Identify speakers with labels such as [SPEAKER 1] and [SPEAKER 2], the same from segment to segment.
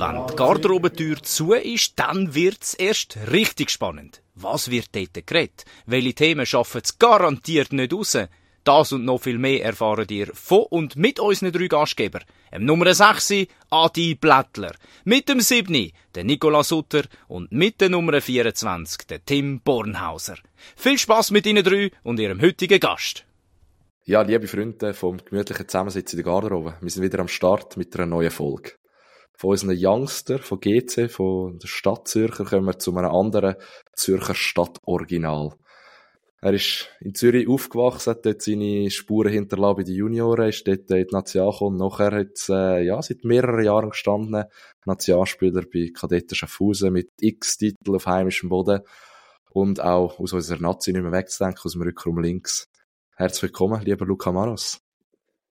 [SPEAKER 1] Wenn die Garderobentür zu ist, dann wird's erst richtig spannend. Was wird dort geredet? Welche Themen schaffen es garantiert nicht raus? Das und noch viel mehr erfahren ihr von und mit unseren drei Gastgebern. Im Nummer 6 Adi Blättler, mit dem 7 der Nicola Sutter und mit der Nummer 24 der Tim Bornhauser. Viel Spaß mit Ihnen drei und Ihrem heutigen Gast.
[SPEAKER 2] Ja, liebe Freunde vom gemütlichen Zusammensitzen in der Garderobe, wir sind wieder am Start mit einer neuen Folge. Von unseren Youngster, von GC, von der Stadt Zürcher, kommen wir zu einem anderen Zürcher Stadtoriginal. Er ist in Zürich aufgewachsen, hat dort seine Spuren hinterlassen bei den Junioren, ist dort in die Nation gekommen. Nachher hat äh, ja, seit mehreren Jahren gestanden, Nationalspieler bei Kadetten Schaffhausen mit x Titeln auf heimischem Boden und auch aus unserer Nazi nicht mehr wegzudenken, aus dem Rückraum links. Herzlich willkommen, lieber Luca Maros.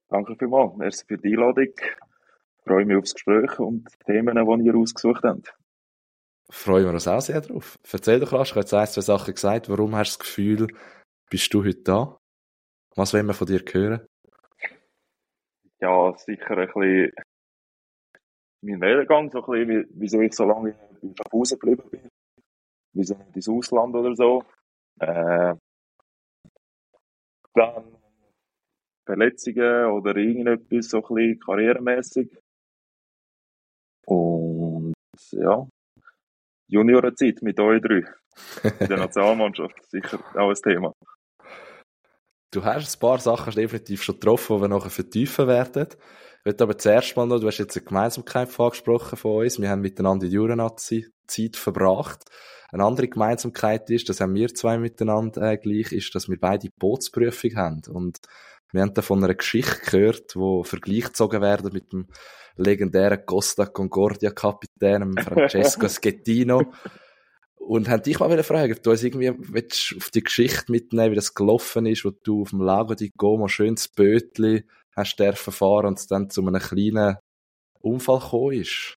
[SPEAKER 3] Danke vielmals. Merci für die Einladung freue mich aufs Gespräch und die Themen, die ihr ausgesucht habt.
[SPEAKER 2] Freuen wir uns auch sehr drauf. Erzähl doch rasch, ich habe jetzt ein, zwei Sachen gesagt. Warum hast du das Gefühl, bist du heute da? Was wollen wir von dir hören?
[SPEAKER 3] Ja, sicher ein bisschen mein Werdegang, so ein bisschen, wieso ich so lange in Schaffhausen geblieben bin. Wieso nicht ins Ausland oder so. Äh, dann Verletzungen oder irgendetwas so ein bisschen karrieremäßig. Und ja, Juniorenzeit mit euch drei. In der Nationalmannschaft, sicher auch ein Thema.
[SPEAKER 2] Du hast ein paar Sachen definitiv schon getroffen, die wir nachher vertiefen werden. Ich möchte aber zuerst mal noch, du hast jetzt eine Gemeinsamkeit angesprochen von uns. Wir haben miteinander die Juranazi Zeit verbracht. Eine andere Gemeinsamkeit ist, das haben wir zwei miteinander äh, gleich, ist, dass wir beide Bootsprüfung haben. Und wir haben da von einer Geschichte gehört, wo Vergleich gezogen werden mit dem legendären Costa Concordia Kapitän Francesco Schettino. Und haben dich mal fragen, ob du uns irgendwie willst, auf die Geschichte mitnehmen, wie das gelaufen ist, wo du auf dem Lago di Goma schönes Bötli hast dürfen fahren und es dann zu einem kleinen Unfall gekommen ist.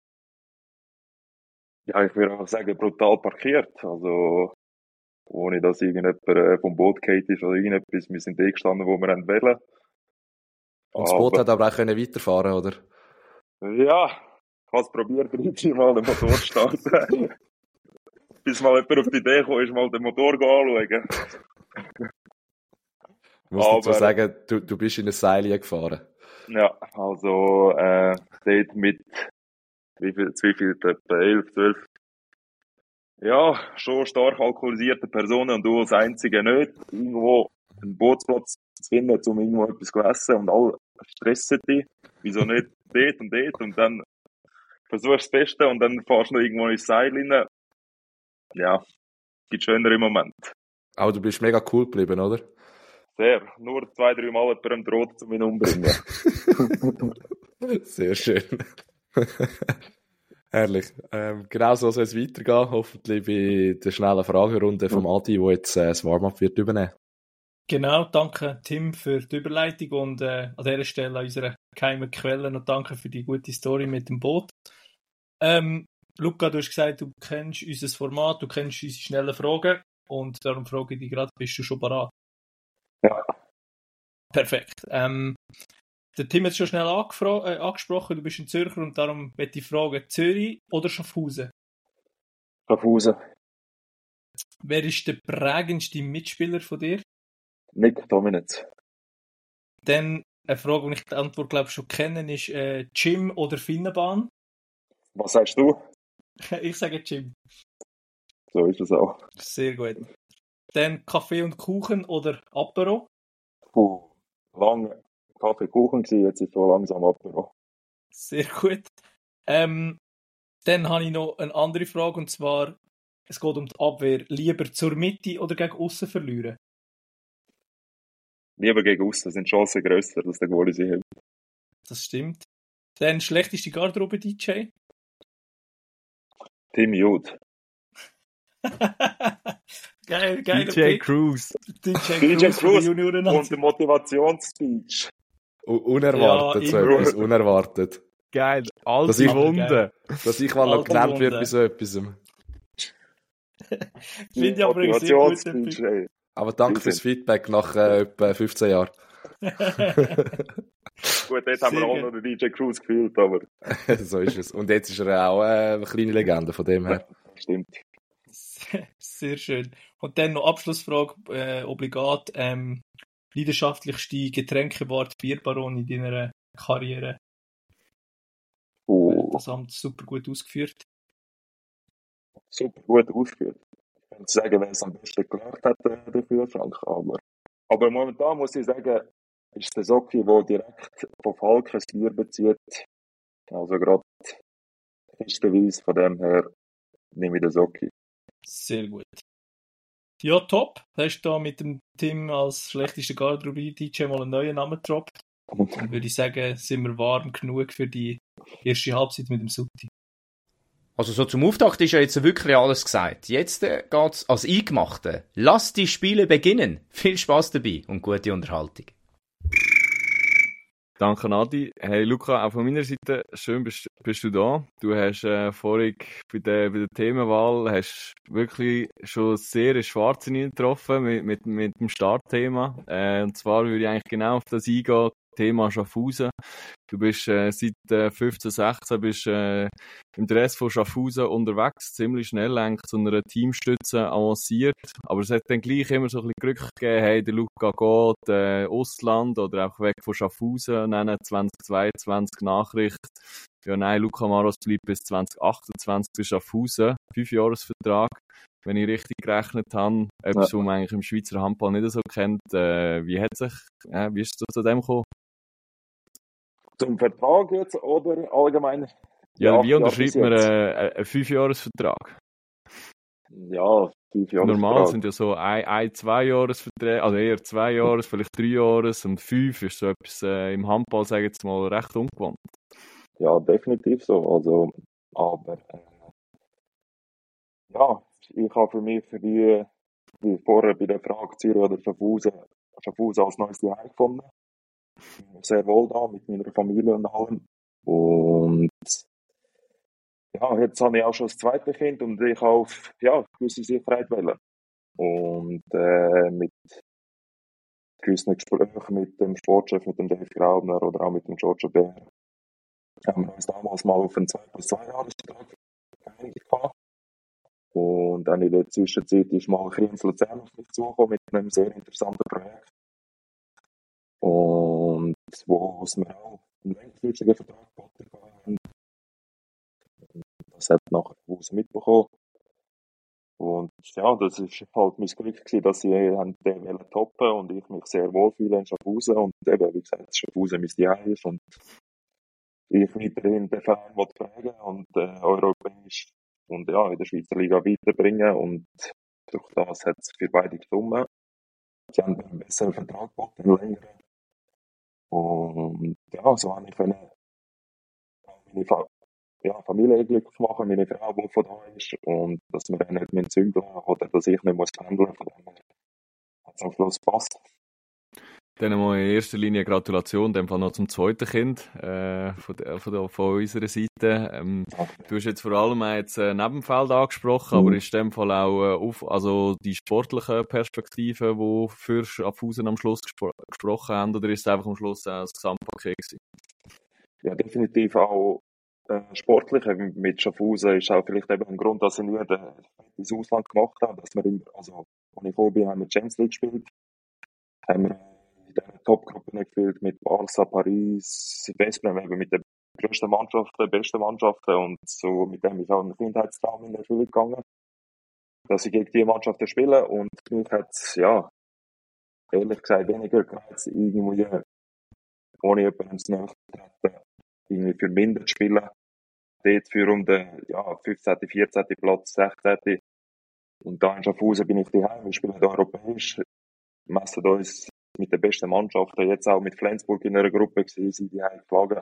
[SPEAKER 3] Ja, ich würde einfach sagen, brutal parkiert. Also, ohne dass irgendjemand äh, vom Boot geht ist oder irgendetwas. Wir sind eh gestanden, wo wir wählen.
[SPEAKER 2] Und das Boot hat aber auch können weiterfahren, oder?
[SPEAKER 3] Ja, ich habe es probiert, mal den Motor zu starten. Bis mal jemand auf die Idee kam, ist mal den Motor anschauen.
[SPEAKER 2] Ich muss aber, dazu sagen, du, du bist in eine Seile gefahren.
[SPEAKER 3] Ja, also äh, dort mit wie viel, wie viel, etwa 11, 12 ja, schon stark alkoholisierte Personen und du als Einzige nicht, irgendwo einen Bootsplatz zu finden, um irgendwo etwas zu essen und alle stressen dich. Wieso nicht dort und dort und dann versuchst das Beste und dann fährst du noch irgendwo ins Seil rein. Ja, gibt schönere Moment.
[SPEAKER 2] Aber du bist mega cool geblieben, oder?
[SPEAKER 3] Sehr. Nur zwei, drei Mal jemandem droht, um ihn umbringen.
[SPEAKER 2] Sehr schön. Herrlich. Ähm, genau so soll es weitergehen. Hoffentlich bei der schnellen Fragerunde vom Adi, wo jetzt äh, das Warm-up wird übernehmen.
[SPEAKER 4] Genau, danke Tim für die Überleitung und äh, an dieser Stelle unsere geheimen Quellen und danke für die gute Story mit dem Boot. Ähm, Luca, du hast gesagt, du kennst unser Format, du kennst unsere schnellen Fragen und darum frage ich dich gerade, bist du schon bereit?
[SPEAKER 3] Ja.
[SPEAKER 4] Perfekt. Ähm, der Tim hat es schon schnell äh, angesprochen, du bist ein Zürcher und darum möchte ich fragen, Zürich oder Schaffhausen?
[SPEAKER 3] Schaffhausen.
[SPEAKER 4] Wer ist der prägendste Mitspieler von dir?
[SPEAKER 3] Nick Dominitz.
[SPEAKER 4] Dann eine Frage, die ich die Antwort glaube schon kenne, ist äh, Gym oder Finnenbahn?
[SPEAKER 3] Was sagst du?
[SPEAKER 4] ich sage Gym.
[SPEAKER 3] So ist es auch.
[SPEAKER 4] Sehr gut. Dann Kaffee und Kuchen oder Apero?
[SPEAKER 3] Puh, lange Kaffee, Kuchen gewesen, jetzt ist so langsam Apero.
[SPEAKER 4] Sehr gut. Ähm, dann habe ich noch eine andere Frage und zwar, es geht um die Abwehr. Lieber zur Mitte oder gegen außen verlieren?
[SPEAKER 3] Lieber gegen außen, sind Chancen grösser, dass der Goalie sie hat.
[SPEAKER 4] Das stimmt. Dann schlechteste Garderobe-DJ?
[SPEAKER 3] Tim Jude.
[SPEAKER 4] geil, geil.
[SPEAKER 1] DJ Cruz.
[SPEAKER 3] DJ, DJ Cruz und der Motivationsspeech.
[SPEAKER 2] Unerwartet, ja, so etwas, unerwartet.
[SPEAKER 1] Geil, alte dass Wunde.
[SPEAKER 2] Dass ich mal noch genannt werde bei so etwas.
[SPEAKER 4] Finde ich aber
[SPEAKER 2] sehr Aber danke fürs Feedback nach äh, etwa 15 Jahren.
[SPEAKER 3] Gut, jetzt haben wir auch noch den DJ Cruz gefühlt, aber.
[SPEAKER 2] so ist es. Und jetzt ist er auch äh, eine kleine Legende von dem her.
[SPEAKER 3] Stimmt.
[SPEAKER 4] Sehr schön. Und dann noch Abschlussfrage, äh, obligat. Ähm, leidenschaftlichste Getränkewort Bierbaron in deiner Karriere?
[SPEAKER 3] Uh.
[SPEAKER 4] Das haben sie super gut ausgeführt.
[SPEAKER 3] Super gut ausgeführt. Ich könnte sagen, wer es am besten gelernt hat, der Kühlschrank. Aber, aber momentan muss ich sagen, ist der Socki, der direkt von Falkens Bier bezieht. Also gerade Kistenweise, von dem her nehme ich den Socki.
[SPEAKER 4] Sehr gut. Ja, top. Hast du da mit dem Tim als schlechtester Garderobe-DJ mal einen neuen Namen gedroppt? Dann würde ich sagen, sind wir warm genug für die erste Halbzeit mit dem Sutti.
[SPEAKER 1] Also so zum Auftakt ist ja jetzt wirklich alles gesagt. Jetzt äh, geht's als Eingemachte. Lass die Spiele beginnen. Viel Spaß dabei und gute Unterhaltung.
[SPEAKER 5] Danke, Adi. Hey, Luca, auch von meiner Seite, schön bist, bist du da. Du hast äh, vorhin bei der, bei der Themenwahl hast wirklich schon sehr eine schwarze Linie getroffen mit, mit, mit dem Startthema. Äh, und zwar würde ich eigentlich genau auf das eingehen, Thema Schaffhausen. Du bist äh, seit äh, 15, 16 bist, äh, im Dress von Schaffhausen unterwegs, ziemlich schnell eigentlich zu einer Teamstütze avanciert. Aber es hat dann gleich immer so ein bisschen Glück gegeben, hey, der Luca geht äh, Ausland oder auch weg von Schaffhausen, nennen 2022 Nachricht. Ja, nein, Luca Maros bleibt bis 2028 bei Schaffhausen, fünf Jahresvertrag. Wenn ich richtig gerechnet habe, etwas, ja. was man eigentlich im Schweizer Handball nicht so kennt, äh, wie hat sich, äh, wie ist es zu dem gekommen?
[SPEAKER 3] Zum Vertrag jetzt oder allgemein?
[SPEAKER 5] Ja, wie unterschreibt man äh, einen Fünfjahresvertrag?
[SPEAKER 3] Ja, fünf Jahre.
[SPEAKER 5] Normal sind ja so ein, ein zwei Jahresverträge, also eher zwei Jahres, vielleicht drei Jahres und fünf ist so etwas äh, im Handball, sage ich jetzt mal, recht ungewohnt.
[SPEAKER 3] Ja, definitiv so. Also, aber äh, ja, ich habe für mich für die, wie vorher bei der Frage Zürich oder Schaffhausen, als neues Jahr gefunden sehr wohl da mit meiner Familie und allem. Und ja, jetzt habe ich auch schon das zweite Kind und ich auf ja, gewisse Sicherheit wählen. Und äh, mit gewissen Gesprächen mit dem Sportchef, mit dem Dave Graubner oder auch mit dem George Bär, haben wir uns damals mal auf einen 2 plus 2 Jahresvertrag geeinigt Und dann in der Zwischenzeit ist mal Kriens Luzern auf mich zugekommen mit einem sehr interessanten Projekt. Und wo es mir auch einen längerfristigen Vertrag geboten haben. Das hat nachher Hause mitbekommen. Und ja, das ist halt mein Glück gewesen, dass sie den toppen und ich mich sehr wohlfühle in Schaffhausen und eben, wie gesagt, Schaffhausen mein Zuhause ist und ich weiterhin den Verein prägen und äh, europäisch und ja, in der Schweizer Liga weiterbringen und durch das hat es für beide gestimmt. Sie haben einen besseren Vertrag geboten, einen längeren und ja, so habe ich können meine Fa ja, Familie glücklich machen, meine Frau, die von da ist, und dass wir nicht mehr zügeln oder dass ich nicht muss pendeln, von dem her hat es am Schluss gepasst.
[SPEAKER 5] Dann mal in erster Linie Gratulation, dem Fall noch zum zweiten Kind äh, von, von, von, unserer Seite. Ähm, du hast jetzt vor allem jetzt äh, Nebenfeld angesprochen, mhm. aber ist in dem Fall auch äh, auf, also die sportliche Perspektive, die für Schaffhausen am Schluss gespro gesprochen haben, oder ist es einfach am Schluss auch das Gesamtpaket gewesen?
[SPEAKER 3] Ja, definitiv auch äh, sportlich. Mit Schaffhausen ist auch vielleicht eben ein Grund, dass ich nie ins Ausland gemacht habe, dass wir, im, also, als ich gekommen bin, haben wir Champions League gespielt. Haben wir in dieser Top-Gruppe gespielt mit Barca, Paris, Westbrem, eben mit den größten Mannschaften, besten Mannschaften und so mit dem ist auch ein Kindheitstraum in der Schule gegangen, dass ich gegen diese Mannschaften spiele und mich hat es, ja, ehrlich gesagt weniger gereizt, irgendwie ohne jemanden zu nahe treten, irgendwie für minder zu spielen, dort für um den ja, 15., 14. Platz, 16. Und da in Schaffhausen bin ich daheim, wir spielen europäisch, messen uns mit den besten Mannschaften, jetzt auch mit Flensburg in einer Gruppe gewesen, sind die geschlagen.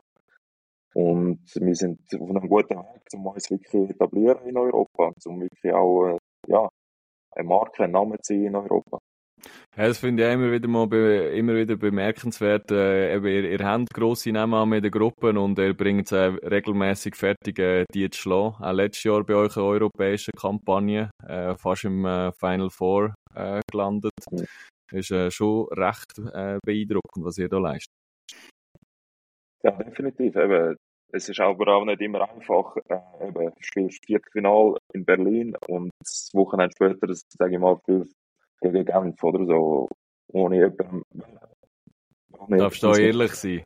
[SPEAKER 3] Und wir sind auf einem guten Weg, um uns wirklich etablieren in Europa, um wirklich auch, äh, ja, eine Marke, einen Namen zu in Europa.
[SPEAKER 5] Ja, das finde ich immer wieder mal immer wieder bemerkenswert. Äh, eben, ihr, ihr habt grosse Namen mit den Gruppen und ihr bringt es äh, regelmäßig fertig, äh, die zu schlagen. Auch letztes Jahr bei euch eine europäische Kampagne, äh, fast im äh, Final Four äh, gelandet. Mhm ist äh, schon recht äh, beeindruckend, was ihr da leistet.
[SPEAKER 3] Ja, definitiv. Eben, es ist aber auch nicht immer einfach. Äh, eben, du spielst Viertelfinal in Berlin und das Wochenende später, sage ich mal, spielst gegen Genf oder so, ohne jemanden.
[SPEAKER 5] ohne Darfst du auch ehrlich sein?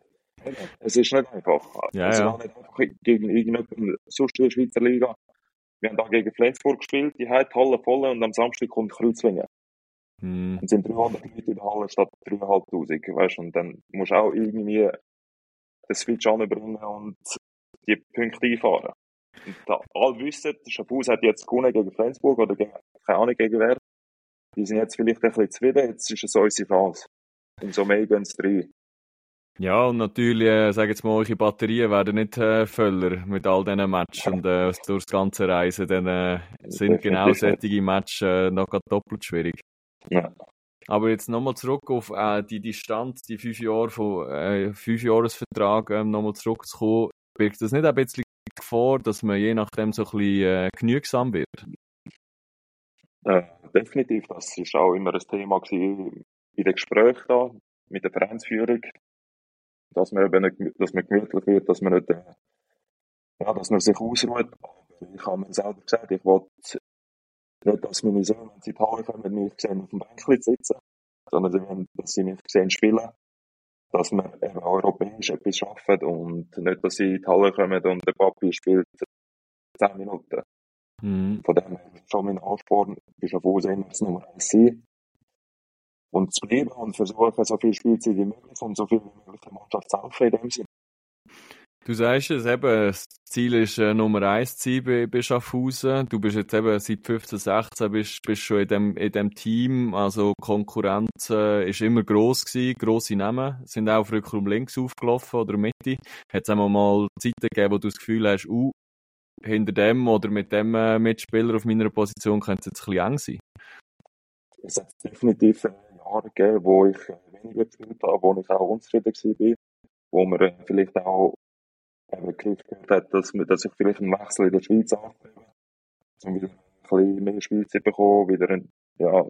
[SPEAKER 3] Es ist nicht einfach.
[SPEAKER 5] Ja,
[SPEAKER 3] es
[SPEAKER 5] ja.
[SPEAKER 3] war nicht einfach gegen irgendjemanden sonst in der Schweizer Liga. Wir haben da gegen Flensburg gespielt, die hat Halle voll und am Samstag kommt Kreuzlingen.
[SPEAKER 5] Hm.
[SPEAKER 3] Und sind 300 Leute in der Halle statt 3'500, weißt du, und dann musst du auch irgendwie den Switch anbringen und die Punkte einfahren. Und da alle wissen, Schaffhaus hat jetzt gewonnen gegen Flensburg oder gegen, keine Ahnung gegen wer. Die sind jetzt vielleicht ein bisschen zufrieden, jetzt ist es unsere Phase. Umso mehr gehen es rein.
[SPEAKER 5] Ja, und natürlich, äh, sag jetzt mal, eure Batterien werden nicht äh, voller mit all diesen Matches und äh, durchs ganze Reisen, dann äh, sind genau solche Matches äh, noch doppelt schwierig.
[SPEAKER 3] Ja.
[SPEAKER 5] Aber jetzt nochmal zurück auf äh, die Distanz, die fünf Jahre von äh, fünf Jahresvertrag, ähm, nochmal zurückzukommen, birgt das nicht ein bisschen die Gefahr, dass man je nachdem so ein bisschen äh, genügsam wird?
[SPEAKER 3] Äh, definitiv, das ist auch immer ein Thema gewesen in den Gesprächen da mit der Vereinsführung, dass man eben nicht, dass man gemütlich wird, dass man nicht, äh, ja, dass man sich ausruht. Ich habe mir selber gesagt, ich wollte nicht, dass meine Söhne, wenn sie Halle kommen, mich sehen auf dem Bänkchen sitzen, sondern sie wollen, dass sie mich sehen spielen, dass wir eben europäisch etwas schaffen und nicht, dass sie in die Halle kommen und der Papi spielt 10 Minuten.
[SPEAKER 5] Mhm.
[SPEAKER 3] Von dem her ist schon mein Ansporn, bist auf Aussehen als Nummer 1 sein. Und zu bleiben und versuchen, so viel Spielzeit wie möglich und so viel wie möglich der Mannschaft zu helfen in dem Sinne.
[SPEAKER 5] Du sagst es eben, das Ziel ist äh, Nummer eins zu sein bei, bei Schaffhausen. Du bist jetzt eben seit 15, 16 bist, bist schon in dem, in dem Team. Also Konkurrenz äh, ist immer gross gewesen, grosse Namen sind auch auf Rückraum links aufgelaufen oder Mitte. Hat es einmal mal Zeiten gegeben, wo du das Gefühl hast, uh, hinter dem oder mit dem äh, Mitspieler auf meiner Position könnte es jetzt ein eng sein.
[SPEAKER 3] Es hat definitiv äh, Jahre gegeben, wo ich äh, weniger gespielt habe, wo ich auch unzufrieden war, wo man äh, vielleicht auch eben Griff gehört hat, dass, dass ich vielleicht einen Wechsel in der Schweiz anstrebe, um wieder ein bisschen mehr Spielzeit bekommen, wieder ein, ja,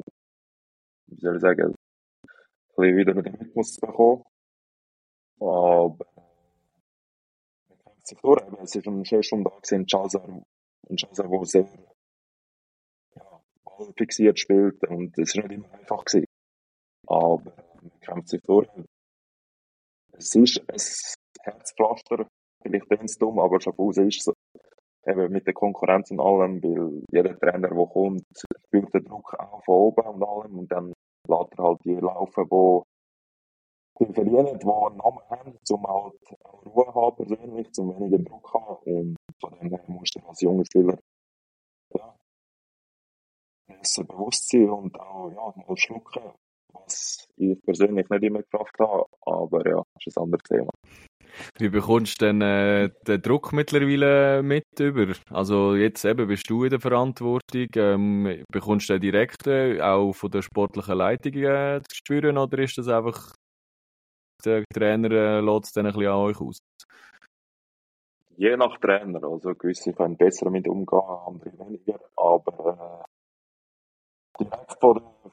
[SPEAKER 3] wie soll ich sagen, ein bisschen wieder den Rhythmus zu bekommen. Aber man kämpft sich durch. Es ist ein Cheshum da gewesen, Chazar, ein Chazar, der sehr ja, ballfixiert spielt und es ist nicht immer einfach gewesen. Aber äh, man kämpft sich durch. Es ist ein Herzpflaster, vielleicht ganz dumm, aber Schaffhausen ist so. Eben mit der Konkurrenz und allem, weil jeder Trainer, der kommt, spürt den Druck auch von oben und allem und dann lässt er halt die laufen, die die verdienen, die einen Namen haben, um halt Ruhe haben persönlich, um weniger Druck haben und von dem her musst du als junger Spieler ja, besser bewusst sein und auch ja, mal schlucken, was ich persönlich nicht immer geschafft habe, aber ja, das ist ein anderes Thema.
[SPEAKER 5] Wie bekommst du denn äh, den Druck mittlerweile mit über? Also jetzt eben bist du in der Verantwortung. Ähm, bekommst du den direkt äh, auch von der sportlichen Leitung äh, zu spüren oder ist das einfach der Trainer äh, lässt es dann ein bisschen an euch aus?
[SPEAKER 3] Je nach Trainer, also gewisse können besser damit umgehen, andere weniger, aber äh, direkt von der,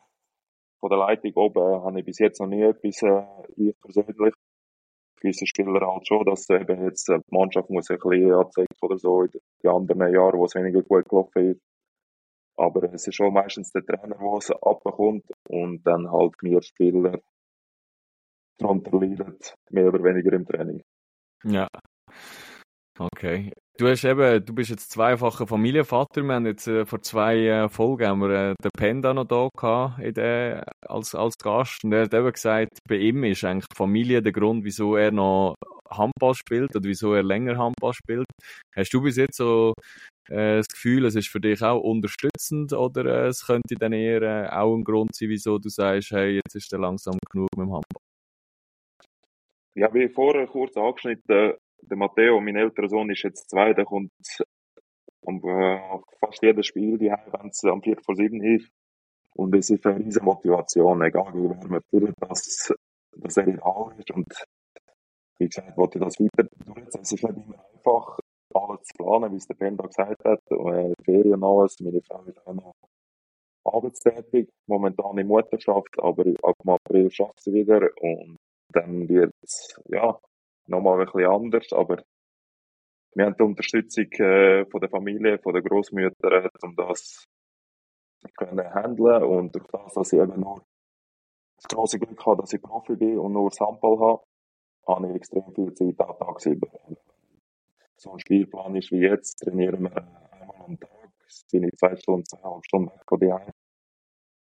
[SPEAKER 3] von der Leitung oben habe ich bis jetzt noch nie etwas, äh, ich persönlich, gewisse Spieler halt schon, dass eben jetzt die Mannschaft muss ein bisschen anzeigen oder so in den anderen Jahren, wo es weniger gut gelaufen ist. Aber es ist schon meistens der Trainer, der es abbekommt und dann halt wir Spieler darunter leiden, mehr oder weniger im Training.
[SPEAKER 5] Ja. Okay. Du hast eben, du bist jetzt zweifacher Familienvater. Wir haben jetzt äh, vor zwei äh, Folgen haben wir, äh, den Penda noch da gehabt, in der, als, als Gast. Und er hat eben gesagt, bei ihm ist eigentlich Familie der Grund, wieso er noch Handball spielt oder wieso er länger Handball spielt. Hast du bis jetzt so äh, das Gefühl, es ist für dich auch unterstützend oder äh, es könnte dann eher äh, auch ein Grund sein, wieso du sagst, hey, jetzt ist er langsam genug mit dem Handball?
[SPEAKER 3] Ja, wie vorher kurz angeschnitten, der Matteo, mein älterer Sohn, ist jetzt zwei, der kommt um äh, fast jedes Spiel, die wenn es am 4 vor 7 ist. Und es ist eine riesige Motivation, egal wie man fühlt, dass, dass er in ist. Und wie gesagt, wollte ich das weiter durchziehen. Es ist nicht immer einfach, alles zu planen, wie es der Penda gesagt hat, äh, Ferien und alles. Meine Frau ist auch noch arbeitstätig, momentan in Mutterschaft, aber ab April schafft sie wieder und dann wird ja, nochmal ein bisschen anders, aber wir haben die Unterstützung äh, von der Familie, von den Großmüttern, um das zu handeln und durch das, dass ich eben nur das große Glück habe, dass ich Profi bin und nur Sample habe, habe ich extrem viel Zeit auch tagsüber. So ein Spielplan ist wie jetzt, trainieren wir einmal am Tag, bin ich zwei Stunden, zweieinhalb Stunden weg von dir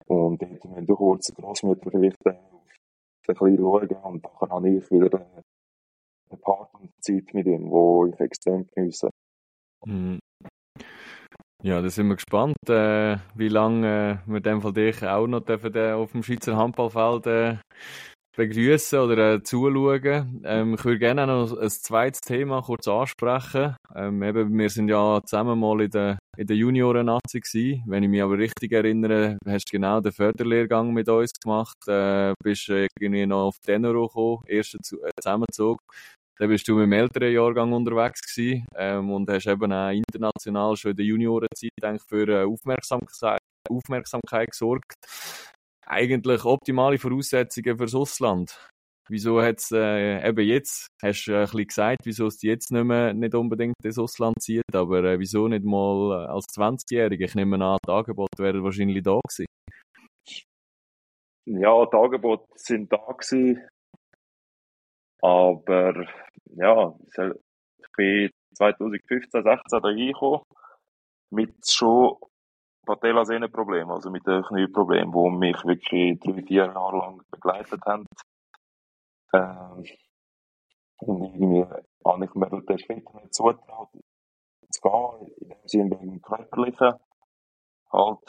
[SPEAKER 3] Und dort, wenn du kurz Großmutter vielleicht äh, ein bisschen schauen und dann habe ich wieder eine Partnerzeit mit ihm, wo ich extrem genieße.
[SPEAKER 5] Mhm. Ja, da sind wir gespannt, äh, wie lange äh, wir dem Fall dich auch noch dürfen, äh, auf dem Schweizer Handballfeld äh, begrüßen oder äh, zuschauen. Ähm, ich würde gerne noch ein zweites Thema kurz ansprechen. Ähm, eben, wir sind ja zusammen mal in der, in der Junioren-Nazi gewesen. Wenn ich mich aber richtig erinnere, hast du genau den Förderlehrgang mit uns gemacht, äh, bist irgendwie noch auf Tenero gekommen, ersten äh, Zusammenzug. Dann bist du mit dem älteren Jahrgang unterwegs gewesen, ähm, und hast eben auch international schon in der Juniorenzeit eigentlich für äh, Aufmerksamkeit, Aufmerksamkeit gesorgt. Eigentlich optimale Voraussetzungen fürs Ausland. Wieso hat es äh, eben jetzt, hast du äh, ein bisschen gesagt, wieso es jetzt nicht mehr nicht unbedingt ins Ausland zieht, aber äh, wieso nicht mal äh, als 20-Jähriger? Ich nehme an, die Angebote wären wahrscheinlich da gewesen.
[SPEAKER 3] Ja, die Angebote sind da gewesen. Aber ja, ich bin 2015, 16 da reingekommen mit schon Patellasehnenproblem, also mit einem Knieproblem, wo mich wirklich drei, vier Jahre lang begleitet haben. Ähm, und irgendwie habe ich mir den Schritt nicht zugetraut, zu gehen, in dem Sinne wegen Körperlichen. Halt,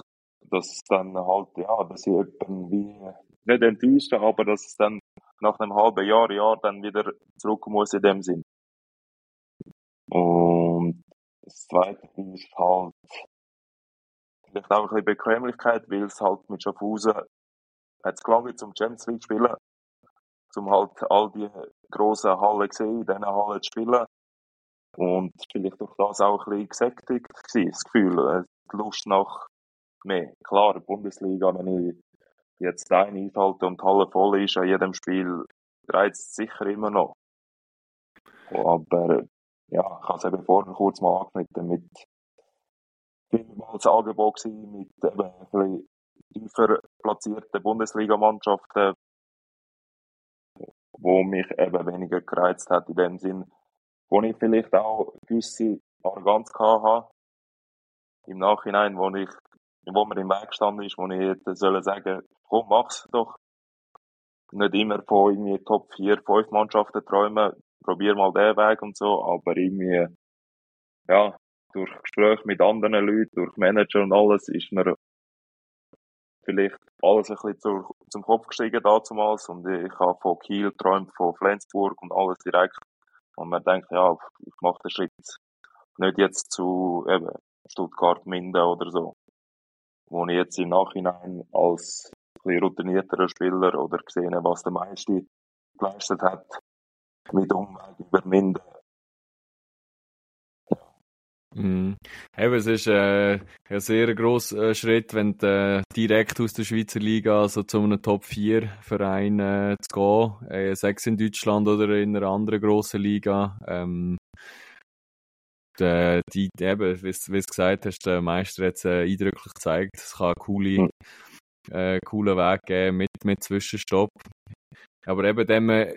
[SPEAKER 3] dass dann halt, ja, dass ich irgendwie nicht enttäuscht aber dass es dann nach einem halben Jahr, Jahr dann wieder zurück muss in dem Sinn. Und das zweite ist halt vielleicht auch ein bisschen Bequemlichkeit, weil es halt mit Schaffhausen hat es gelangt zum Champions League spielen, um halt all die grossen Hallen gesehen, in diesen Hallen zu spielen. Und vielleicht durch das auch ein bisschen gesättigt gewesen, das Gefühl, die Lust nach mehr. Klar, Bundesliga, wenn ich jetzt ein einhalte und die Halle voll ist an jedem Spiel, reizt es sicher immer noch. Aber ja, ich habe es eben vorher kurz mal angeschnitten mit vielmals Angebot gewesen, mit eben ein bisschen tiefer platzierten Bundesligamannschaften, wo mich eben weniger gereizt hat in dem Sinn, wo ich vielleicht auch gewisse Arroganz hatte im Nachhinein, wo ich wo mir im Weg gestanden ist, wo ich hätte sollen sagen, komm, mach's doch. Nicht immer von irgendwie Top 4, 5 Mannschaften träumen, probier mal den Weg und so, aber irgendwie, ja, durch Gespräche mit anderen Leuten, durch Manager und alles, ist mir vielleicht alles ein bisschen zur, zum Kopf gestiegen damals und ich habe von Kiel geträumt, von Flensburg und alles direkt. Und man denkt, ja, ich mache den Schritt nicht jetzt zu eben Stuttgart, Minden oder so wo ich jetzt im Nachhinein als ein routinierterer Spieler oder gesehen was der meiste geleistet hat, mit Umweg überwinden.
[SPEAKER 5] Mhm. Eben, es ist äh, ein sehr grosser äh, Schritt, wenn du äh, direkt aus der Schweizer Liga also zu einem Top-4-Verein äh, zu gehen, äh, sechs in Deutschland oder in einer anderen grossen Liga. Ähm, äh, die, eben, wie du gesagt hast, der Meister hat es äh, eindrücklich gezeigt. Es kann einen coole, äh, coolen Weg geben mit, mit Zwischenstopp. Aber eben dem, äh,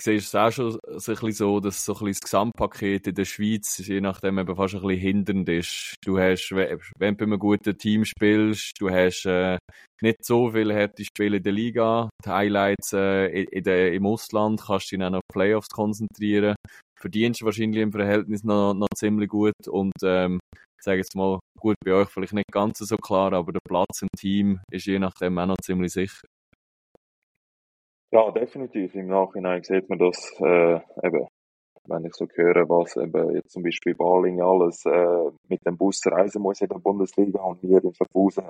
[SPEAKER 5] siehst es auch schon so ein bisschen so, dass so ein bisschen das Gesamtpaket in der Schweiz, je nachdem eben fast ein bisschen hindernd ist. Du hast, wenn du bei einem guten Team spielst, du hast äh, nicht so viele harte Spiele in der Liga, die Highlights äh, in, in der, im Ausland, kannst du dich dann auf Playoffs konzentrieren verdienst du wahrscheinlich im Verhältnis noch, noch ziemlich gut und ähm, ich sage jetzt mal, gut, bei euch vielleicht nicht ganz so klar, aber der Platz im Team ist je nachdem auch noch ziemlich sicher.
[SPEAKER 3] Ja, definitiv. Im Nachhinein sieht man das äh, eben, wenn ich so höre, was eben jetzt zum Beispiel Baling alles äh, mit dem Bus reisen muss in der Bundesliga und wir in Schaffhausen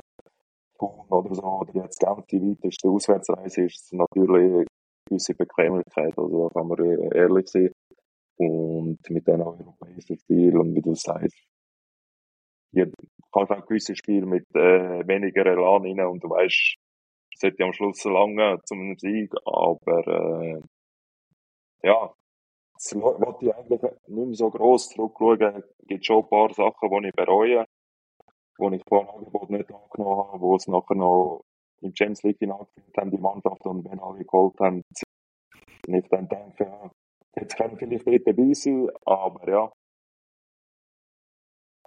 [SPEAKER 3] oder so, oder jetzt Genf die weiteste Auswärtsreise ist natürlich eine gewisse Bequemlichkeit. Also da kann man ehrlich sein und mit einem europäischen Spiel und wie du sagst, hier kannst du auch gewisse Spiele mit äh, weniger Elan rein und du weißt, es sollte am Schluss lange zum Sieg, aber äh, ja, jetzt wollte ich eigentlich nicht mehr so gross zurückschauen. Es gibt schon ein paar Sachen, die ich bereue, die ich vor Angebot nicht angenommen habe, wo es nachher noch im Champions League Final haben, die Mannschaft und wenn alle geholt haben, und ich dann denke, ja, jetzt können vielleicht nicht dabei sein, aber ja,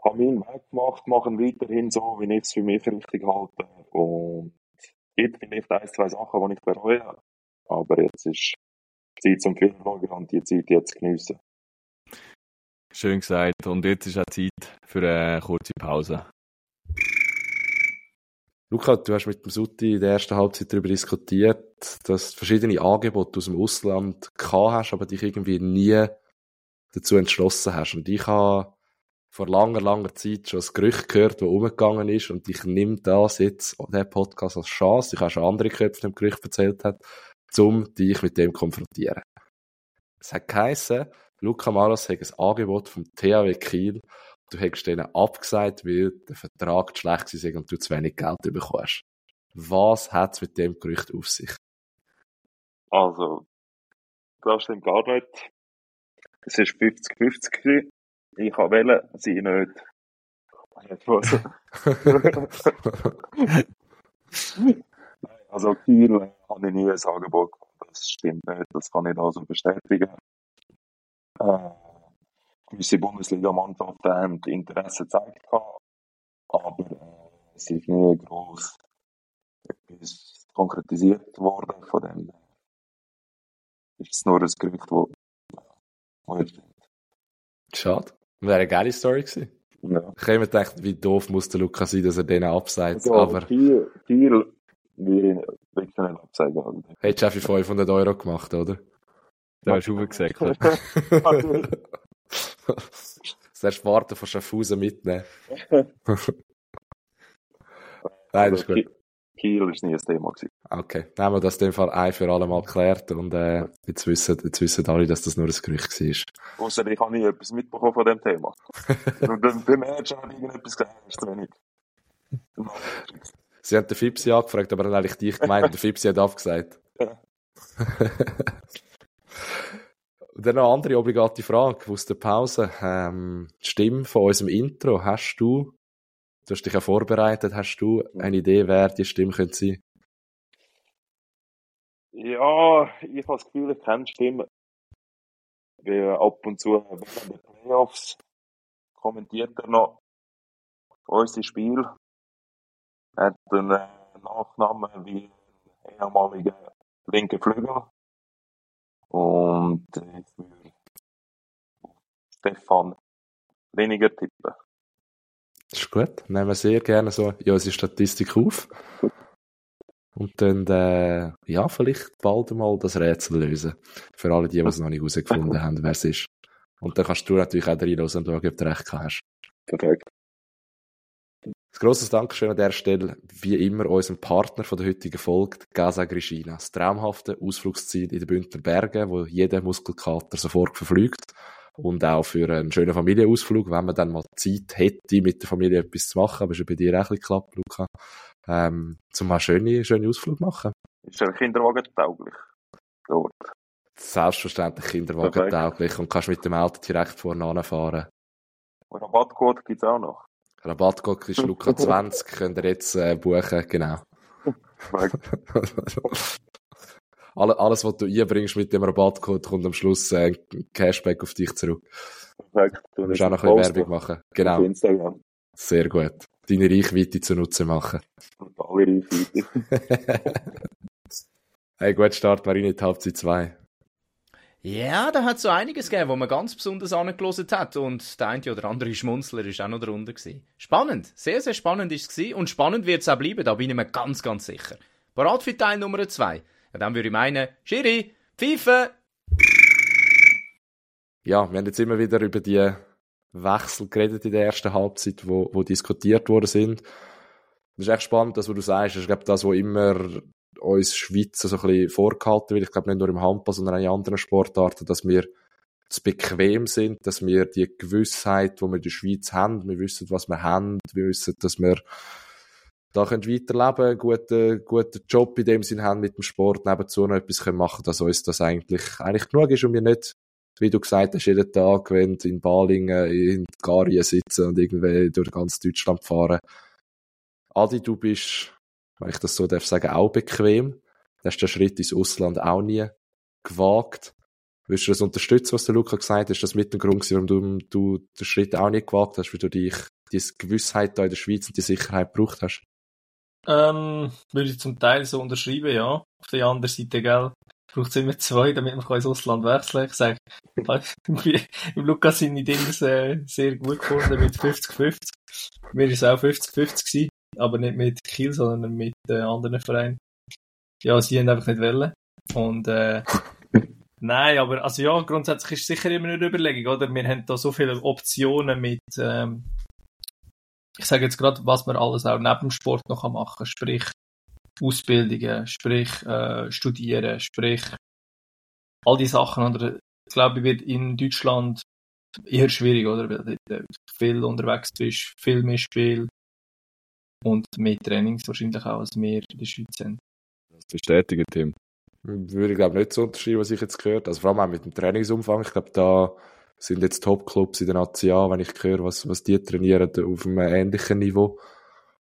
[SPEAKER 3] habe meinen Weg gemacht, machen weiterhin so, wie ich es für mich richtig halte und gibt vielleicht ein, zwei Sachen, die ich bereue, aber jetzt ist Zeit zum Film schauen und die Zeit jetzt geniessen.
[SPEAKER 5] Schön gesagt. Und jetzt ist auch Zeit für eine kurze Pause.
[SPEAKER 2] Luca, du hast mit dem Sutti in der ersten Halbzeit darüber diskutiert, dass du verschiedene Angebote aus dem Ausland gehabt hast, aber dich irgendwie nie dazu entschlossen hast. Und ich habe vor langer, langer Zeit schon ein Gerücht gehört, das umgegangen ist und ich nehme das jetzt, den Podcast als Chance, ich habe schon andere Köpfe dem Gerücht erzählt hat, um dich mit dem zu konfrontieren. Es hat geheissen, Luca Maros hat ein Angebot vom THW Kiel du hättest denen abgesagt, weil der Vertrag schlecht war und du zu wenig Geld bekommst. Was hat es mit dem Gerücht auf sich?
[SPEAKER 3] Also, das stimmt gar nicht. Es war 50-50. Ich habe wählen, sie nicht. also, Kiel habe ich nie ein Angebot Das stimmt nicht. Das kann ich also bestätigen. Äh, gewisse Bundesliga-Mannschaften haben Interesse gezeigt, aber äh, es ist nie groß etwas konkretisiert worden. Von dem ist es nur ein Gerücht, das nicht stimmt.
[SPEAKER 2] Schade. Wäre eine geile Story gewesen. Ja. Ich habe mir gedacht, wie doof muss der Lukas sein, dass er denen abseits. Ja, aber
[SPEAKER 3] viel, viel ich wirklich nicht absagen.
[SPEAKER 2] Hättest du auch für 500 Euro gemacht, oder?
[SPEAKER 5] Da hast du gesagt.
[SPEAKER 2] Zuerst warten von Schaffhausen mitnehmen.
[SPEAKER 3] Nein, das ist gut. Kiel war nie ein Thema. Gewesen.
[SPEAKER 2] Okay, dann haben wir das in dem Fall ein für alle Mal geklärt und äh, jetzt, wissen, jetzt wissen alle, dass das nur ein Gerücht war.
[SPEAKER 3] Außer ich habe nie etwas mitbekommen von dem Thema. und dann beim Manager habe ich irgendetwas gesagt, ist zu wenig.
[SPEAKER 2] Sie haben den Fipsi angefragt, aber dann eigentlich dich gemeint und der Fipsi hat abgesagt. Ja. Und dann noch eine andere obligate Frage aus der Pause. Ähm, die Stimme von unserem Intro, hast du, du hast dich ja vorbereitet, hast du eine Idee, wer die Stimme könnte sein?
[SPEAKER 3] Ja, ich habe das Gefühl, ich kenne die Stimme. Weil ab und zu während der Playoffs kommentiert er noch unser Spiel. Er hat einen Nachnamen wie ehemaliger linker Flügel. Und ich würde Stefan weniger tippen.
[SPEAKER 2] Das ist gut. Nehmen wir sehr gerne so in unsere Statistik auf. Und dann, äh, ja, vielleicht bald mal das Rätsel lösen. Für alle die, die es noch nicht herausgefunden haben, wer es ist. Und dann kannst du natürlich auch reinhören und schauen, ob du recht hast.
[SPEAKER 3] Perfekt.
[SPEAKER 2] Ein grosses Dankeschön an der Stelle, wie immer, unserem Partner von der heutigen Folge, Gaza Grishina. Das traumhafte Ausflugsziel in den Bündner Bergen, wo jeder Muskelkater sofort verflügt. Und auch für einen schönen Familienausflug, wenn man dann mal Zeit hätte, mit der Familie etwas zu machen. Aber ist ja bei dir auch ein bisschen geklappt, Luca. Ähm, zum mal schöne, schöne Ausflug machen.
[SPEAKER 3] Ist der Kinderwagen tauglich? Dort.
[SPEAKER 2] Selbstverständlich Kinderwagen tauglich und kannst mit dem Auto direkt vorne fahren.
[SPEAKER 3] Und Rabattcode gibt es auch noch.
[SPEAKER 2] Rabattcode ist Luca 20, könnt ihr jetzt äh, buchen, genau. alles, was du einbringst mit dem Rabattcode, kommt am Schluss äh, Cashback auf dich zurück.
[SPEAKER 3] Perfekt.
[SPEAKER 2] Du musst auch noch ein bisschen Werbung machen. Genau. Instagram. Sehr gut. Deine Reichweite zunutze machen.
[SPEAKER 3] Alle Reichweite.
[SPEAKER 2] hey, gut Start, Marine, in die Halbzeit 2.
[SPEAKER 1] Ja, da hat so einiges gegeben, wo man ganz besonders angelost hat und der eine oder andere Schmunzler ist auch noch drunter gewesen. Spannend, sehr, sehr spannend ist es gewesen und spannend wird es auch bleiben, da bin ich mir ganz, ganz sicher. Parat für Teil Nummer 2? Ja, dann würde ich meinen, Schiri, Pfeife!
[SPEAKER 2] Ja, wir haben jetzt immer wieder über die Wechsel geredet in der ersten Halbzeit, wo, wo diskutiert worden sind. Das ist echt spannend, das, was du sagst. Das ist, glaube das, was immer uns Schweizer so ein bisschen vorgehalten wird. Ich glaube nicht nur im Handball, sondern auch in anderen Sportarten, dass wir zu bequem sind, dass wir die Gewissheit, die wir in der Schweiz haben, wir wissen, was wir haben, wir wissen, dass wir da können weiterleben, einen guten, guten Job in dem Sinn haben mit dem Sport, nebenzu noch etwas können machen, dass uns das eigentlich, eigentlich genug ist und wir nicht wie du gesagt hast, jeden Tag, wenn in Balingen, in Garien sitzen und irgendwie durch ganz Deutschland fahren. Adi, du bist, wenn ich das so darf sagen, auch bequem. Du hast den Schritt ins Ausland auch nie gewagt. Willst du das unterstützen, was der Luca gesagt hat? Ist das mit dem Grund, warum du, du den Schritt auch nicht gewagt hast, weil du dich, diese Gewissheit da in der Schweiz und die Sicherheit gebraucht hast?
[SPEAKER 4] Ähm, würde ich zum Teil so unterschreiben, ja. Auf der anderen Seite, gell, braucht es immer zwei, damit man ins Ausland wechseln kann. Ich sage, im Lukas sind die Dinge äh, sehr gut gefunden mit 50-50. Mir es auch 50-50 gewesen, aber nicht mit Kiel, sondern mit äh, anderen Vereinen. Ja, sie haben einfach nicht wollen. Und, äh, Nein, aber also ja, grundsätzlich ist es sicher immer eine Überlegung, oder? Wir haben da so viele Optionen mit, ähm, ich sage jetzt gerade, was man alles auch neben dem Sport noch machen kann, sprich Ausbildungen, sprich äh, Studieren, sprich all die Sachen, oder? Ich glaube, wird in Deutschland eher schwierig, oder? Weil du viel unterwegs bist, viel mehr Spiel und mehr Trainings wahrscheinlich auch, als wir in der Schweiz sind.
[SPEAKER 5] Das bestätigt, Tim.
[SPEAKER 2] Würde ich glaube nicht so unterschreiben, was ich jetzt gehört. Also vor allem auch mit dem Trainingsumfang. Ich glaube, da sind jetzt Top-Clubs in der National, wenn ich höre, was, was die trainieren, auf einem ähnlichen Niveau.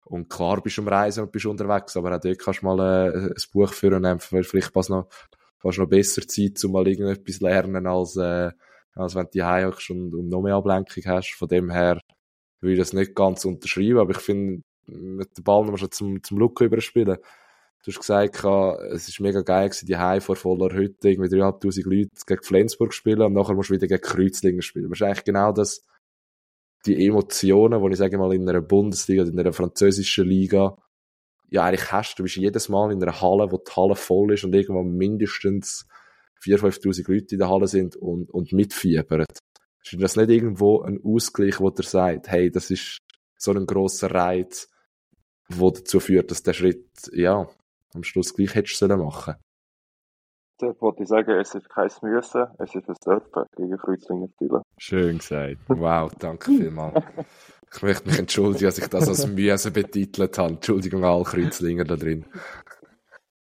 [SPEAKER 2] Und klar bist du am Reisen und bist unterwegs, aber auch dort kannst du mal äh, ein Buch führen und vielleicht fast noch, fast noch besser Zeit, um mal irgendetwas zu lernen, als, äh, als wenn du die schon und noch mehr Ablenkung hast. Von dem her würde ich das nicht ganz unterschreiben, aber ich finde, mit dem Ball noch schon zum, zum Look überspielen. Du hast gesagt, es ist mega geil gewesen, die High vor voller Hütte, irgendwie 3'500 Leute gegen Flensburg spielen und nachher musst du wieder gegen Kreuzlingen spielen. Das ist eigentlich genau das, die Emotionen, die ich sage mal in einer Bundesliga, in einer französischen Liga, ja eigentlich hast. Du bist jedes Mal in einer Halle, wo die Halle voll ist und irgendwann mindestens 4'000, 5'000 Leute in der Halle sind und, und mitfiebern. Ist das nicht irgendwo ein Ausgleich, wo der sagt, hey, das ist so ein grosser Reiz, wo dazu führt, dass der Schritt, ja, am Schluss gleich hättest du machen
[SPEAKER 3] Dort wollte ich sagen, es ist kein Müssen, es ist ein Dürfen gegen Kreuzlinger spielen.
[SPEAKER 5] Schön gesagt.
[SPEAKER 2] Wow, danke vielmals. Ich möchte mich entschuldigen, dass ich das als Müssen betitelt habe. Entschuldigung alle Kreuzlinger da drin.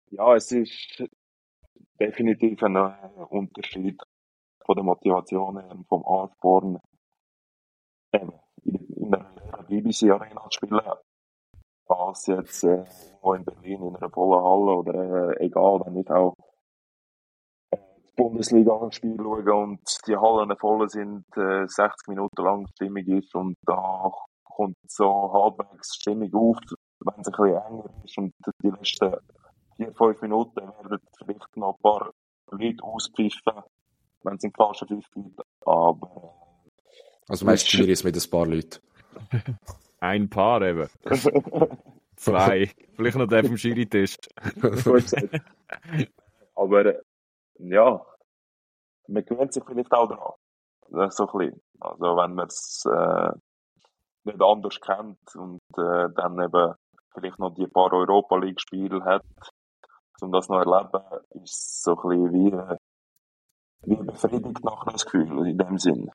[SPEAKER 3] Ja, es ist definitiv ein Unterschied von der Motivation her, vom Ansporn, in der BBC Arena zu spielen, als jetzt äh, irgendwo in Berlin in einer vollen Halle oder äh, egal, wenn ich auch äh, das Bundesliga-Spiel schaue und die Hallen voll sind, äh, 60 Minuten lang Stimmung ist und da kommt so halbwegs Stimmung auf, wenn es ein bisschen enger ist und die letzten vier, fünf Minuten werden vielleicht noch ein paar Leute auspfiffen, wenn es in Flaschenpfiff gibt, aber...
[SPEAKER 2] Äh, also meinst du ist mit ein paar Leuten?
[SPEAKER 5] Ein Paar eben. Zwei. Vielleicht noch der vom Schiri-Test.
[SPEAKER 3] Aber ja, man gewöhnt sich vielleicht auch daran. Das ist so ein bisschen. Also wenn man es äh, nicht anders kennt und äh, dann eben vielleicht noch die paar Europa League-Spiele hat, um das noch erleben, ist es so ein bisschen wie, wie befriedigt nachher das Gefühl in dem Sinn.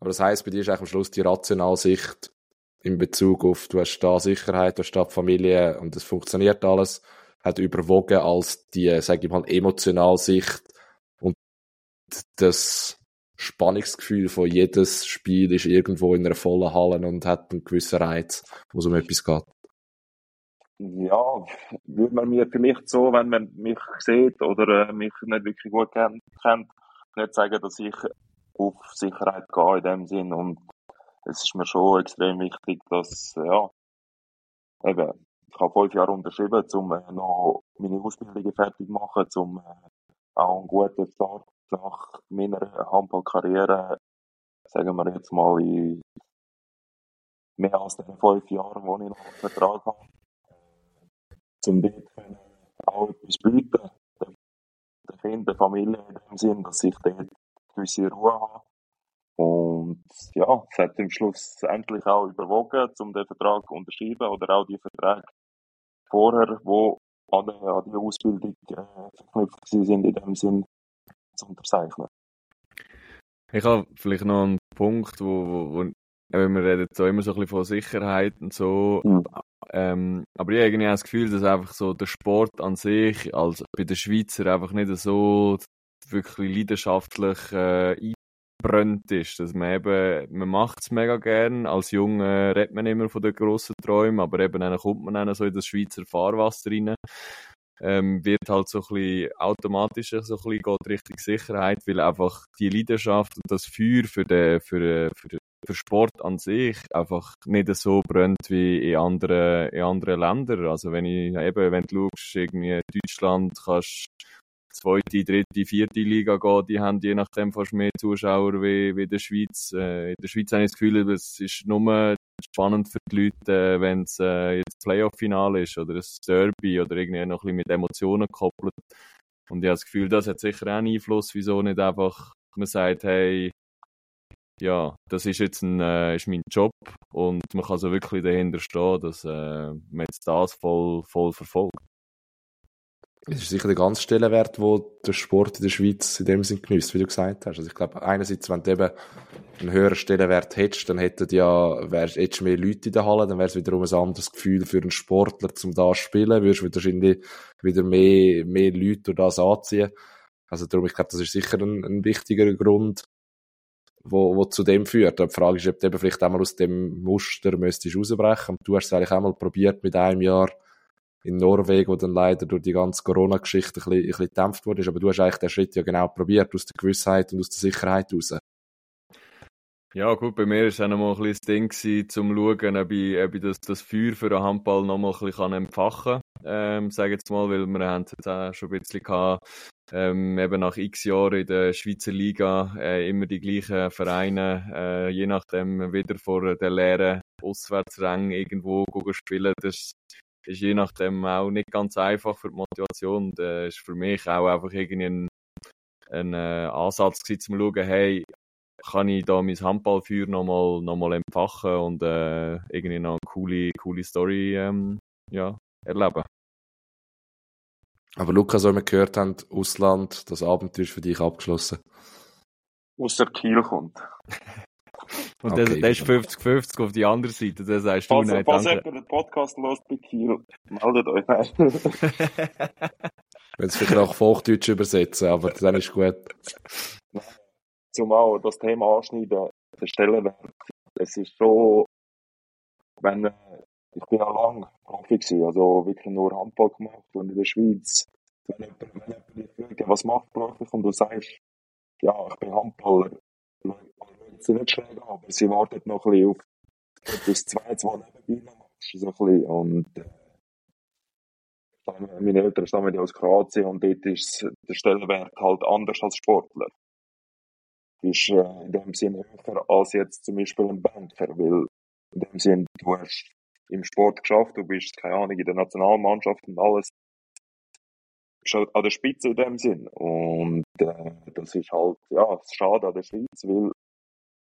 [SPEAKER 2] Aber das heisst, bei dir ist eigentlich am Schluss die rationale Sicht in Bezug auf, du hast da Sicherheit, du hast da Familie und es funktioniert alles, hat überwogen als die, sag ich mal, emotionale Sicht und das Spannungsgefühl von jedes Spiel ist irgendwo in einer vollen Halle und hat einen gewissen Reiz, wo es um etwas geht.
[SPEAKER 3] Ja, würde man mir vielleicht so, wenn man mich sieht oder äh, mich nicht wirklich gut kennt, nicht sagen, dass ich auf Sicherheit gehe in dem Sinn und es ist mir schon extrem wichtig, dass, ja, eben, ich habe fünf Jahre unterschrieben, um äh, noch meine Ausbildung fertig zu machen, um äh, auch einen guten Start nach meiner Handballkarriere, sagen wir jetzt mal, in mehr als den fünf Jahren, wo ich noch einen Vertrag habe, äh, um dort auch etwas bieten, den Kindern, der Familie in dem Sinn, dass ich dort gewisse Ruhe habe und ja, es hat im Schluss endlich auch überwogen, um den Vertrag zu unterschreiben oder auch die Verträge vorher, die an, der, an die Ausbildung äh, verknüpft sind, in dem Sinn zu unterzeichnen.
[SPEAKER 5] Ich habe vielleicht noch einen Punkt, wo, wo, wo wir reden so immer so ein bisschen von Sicherheit und so, mhm. ähm, aber ich habe irgendwie das Gefühl, dass einfach so der Sport an sich, als bei den Schweizer einfach nicht so wirklich leidenschaftlich äh, eingebrannt ist. Dass man eben, man macht es mega gern. Als Junge redet man immer von den grossen Träumen, aber eben dann kommt man dann so in das Schweizer Fahrwasser rein. Ähm, wird halt so ein bisschen automatisch so ein bisschen geht Richtung Sicherheit, weil einfach die Leidenschaft und das Feuer für den, für, für, für Sport an sich einfach nicht so brennt wie in anderen, in anderen Ländern. Also wenn ich eben, wenn du schaust, irgendwie Deutschland kannst zweite, dritte, vierte Liga gehen, die haben je nachdem fast mehr Zuschauer wie, wie in der Schweiz. Äh, in der Schweiz habe ich das Gefühl, es ist nur spannend für die Leute, äh, wenn es äh, jetzt Playoff-Finale ist oder ein Derby oder irgendwie noch ein bisschen mit Emotionen gekoppelt. Und ich habe das Gefühl, das hat sicher auch einen Einfluss, wieso nicht einfach man sagt, hey, ja, das ist jetzt ein, äh, ist mein Job und man kann so wirklich dahinter stehen, dass äh, man jetzt das voll, voll verfolgt.
[SPEAKER 2] Es ist sicher der ganze Stellenwert, wo der Sport in der Schweiz in dem Sinn genießt, wie du gesagt hast. Also ich glaube, einerseits, wenn du eben einen höheren Stellenwert hättest, dann hätten ja, wärst, hättest mehr Leute in der Halle, dann wäre es wiederum ein anderes Gefühl für einen Sportler, zum da spielen, würdest wahrscheinlich wieder mehr, mehr Leute durch das anziehen. Also darum, ich glaube, das ist sicher ein, ein wichtiger Grund, wo, wo zu dem führt. Aber die Frage ist, ob du eben vielleicht einmal aus dem Muster müsstest rausbrechen. Und du hast es eigentlich einmal probiert mit einem Jahr in Norwegen, wo dann leider durch die ganze Corona-Geschichte ein ein bisschen gedämpft wurde. Aber du hast eigentlich den Schritt ja genau probiert, aus der Gewissheit und aus der Sicherheit raus.
[SPEAKER 5] Ja, gut, bei mir war es auch noch mal ein bisschen das Ding, gewesen, zum zu schauen, ob ich, ob ich das, das Feuer für den Handball noch mal ein bisschen empfachen kann. Ähm, sage jetzt mal, weil wir haben jetzt auch schon ein bisschen gehabt, ähm, eben nach x Jahren in der Schweizer Liga äh, immer die gleichen Vereine, äh, je nachdem wieder vor der leeren Auswärtsrang irgendwo spielen. Das ist je nachdem auch nicht ganz einfach für die Motivation. Und äh, ist für mich auch einfach irgendwie ein, ein äh, Ansatz gewesen, zum schauen, hey, kann ich da mein Handballfeuer nochmal noch mal empfachen und äh, irgendwie noch eine coole, coole Story ähm, ja, erleben.
[SPEAKER 2] Aber Lukas, wie wir gehört haben, Ausland, das Abenteuer ist für dich abgeschlossen.
[SPEAKER 3] Außer Kiel kommt.
[SPEAKER 5] Und okay, der, ist 50-50 auf die andere Seite, das sagst du nicht.
[SPEAKER 3] Falls jemand den Podcast los bei Kiel, meldet euch.
[SPEAKER 2] Wenn es vielleicht auch Hochdeutsch übersetzen, aber dann ist gut.
[SPEAKER 3] Zumal das Thema anschneiden, der Stellenwert, es ist so, wenn, ich bin auch lange Profi gewesen, also wirklich nur Handball gemacht und in der Schweiz, wenn jemand, wenn jemand dich fragt, was macht beruflich und du sagst, ja, ich bin Handballer, sie nicht an, aber sie wartet noch ein bisschen auf etwas Zweites, was nebenbei noch machst, so ein bisschen. Und, äh, meine Eltern stammen ja aus Kroatien und dort ist der Stellenwert halt anders als Sportler. Ist äh, in dem Sinne höher als jetzt zum Beispiel ein Banker, weil in dem Sinne, du hast im Sport geschafft, du bist, keine Ahnung, in der Nationalmannschaft und alles. Bist halt an der Spitze in dem Sinn. Und äh, das ist halt, ja, schade an der Schweiz, weil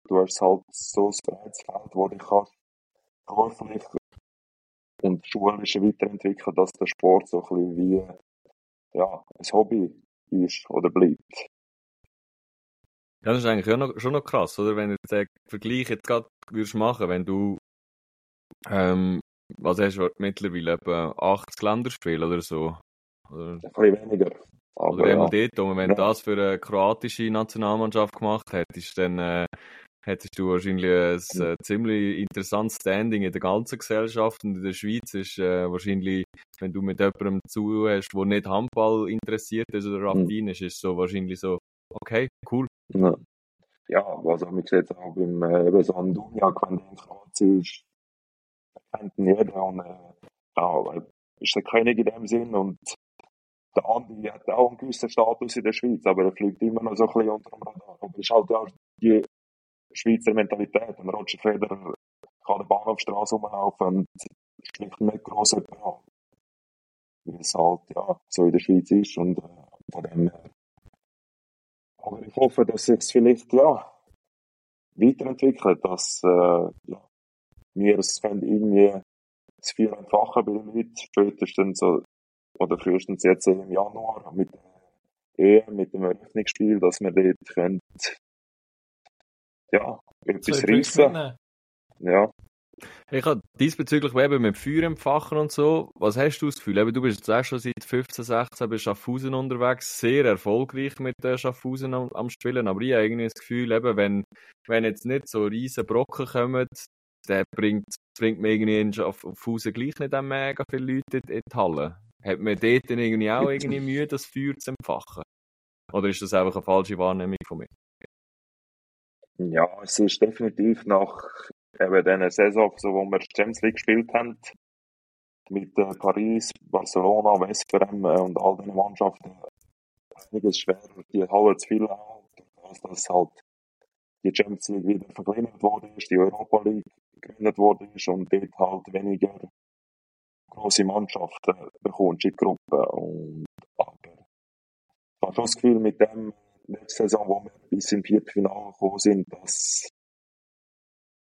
[SPEAKER 3] du hast halt so ein breites Feld, wo dich kannst beruflich und schulisch weiterentwickeln, dass der Sport so ein bisschen wie ja, ein Hobby ist oder bleibt.
[SPEAKER 5] Ja, das ist eigentlich schon noch, schon noch krass, oder? Wenn du den Vergleich jetzt gerade würdest machen, wenn du ähm, was hast du mittlerweile? Etwa 80 Länderspiele oder so?
[SPEAKER 3] Oder? Ein bisschen weniger.
[SPEAKER 5] Aber oder einmal ja. dort, und wenn ja. du das für eine kroatische Nationalmannschaft gemacht hättest, dann äh, hättest du wahrscheinlich ein äh, ziemlich interessantes Standing in der ganzen Gesellschaft und in der Schweiz ist äh, wahrscheinlich, wenn du mit jemandem zu hast, der nicht Handball interessiert ist oder hm. affin ist, ist so wahrscheinlich so, okay, cool.
[SPEAKER 3] Ja, ja also man sieht es auch beim äh, eben so ein Dunjak, wenn der in Kroatien ist, kennt jeder und äh, ja, ist der König in dem Sinn und der Andi hat auch einen gewissen Status in der Schweiz, aber er fliegt immer noch so ein bisschen unter dem Radar. Aber ist halt ja die Schweizer Mentalität. Und Roger Federer kann der Bahnhofstraße rumlaufen und spricht nicht gross jemand an. Weil es halt, ja, so in der Schweiz ist und äh, von dem her. Aber ich hoffe, dass sich es vielleicht, ja, weiterentwickelt, dass, äh, ja, wir es können irgendwie das Vier entfachen bei den Leuten, spätestens so, oder frühestens jetzt im Januar mit der mit dem Eröffnungsspiel, dass wir dort können ja, etwas reissen. Ja.
[SPEAKER 5] Ich habe diesbezüglich eben mit Feuer empfachen und so. Was hast du das Gefühl? Eben, du bist jetzt auch schon seit 15, 16 bei Schaffhausen unterwegs, sehr erfolgreich mit äh, Schaffhausen am, am Spielen. Aber ich habe irgendwie das Gefühl, eben, wenn, wenn jetzt nicht so riesen Brocken kommen, dann bringt, bringt man irgendwie in Schaffhausen gleich nicht mega viele Leute in, in die Halle. Hat man dort dann irgendwie auch irgendwie Mühe, das Feuer zu empfachen? Oder ist das einfach eine falsche Wahrnehmung von mir?
[SPEAKER 3] Ja, es ist definitiv nach eben dieser Saison, so, wo wir Champions League gespielt haben, mit äh, Paris, Barcelona, Westbrem äh, und all diesen Mannschaften, einiges schwer, die Halle zu füllen, dass das halt die Champions League wieder verkleinert worden ist, die Europa League gegründet worden ist und dort halt weniger große Mannschaften bekommst in die Gruppe. Und, aber ich habe schon das Gefühl, mit dem letzte Saison, wo wir bis im Viertelfinale gekommen sind, dass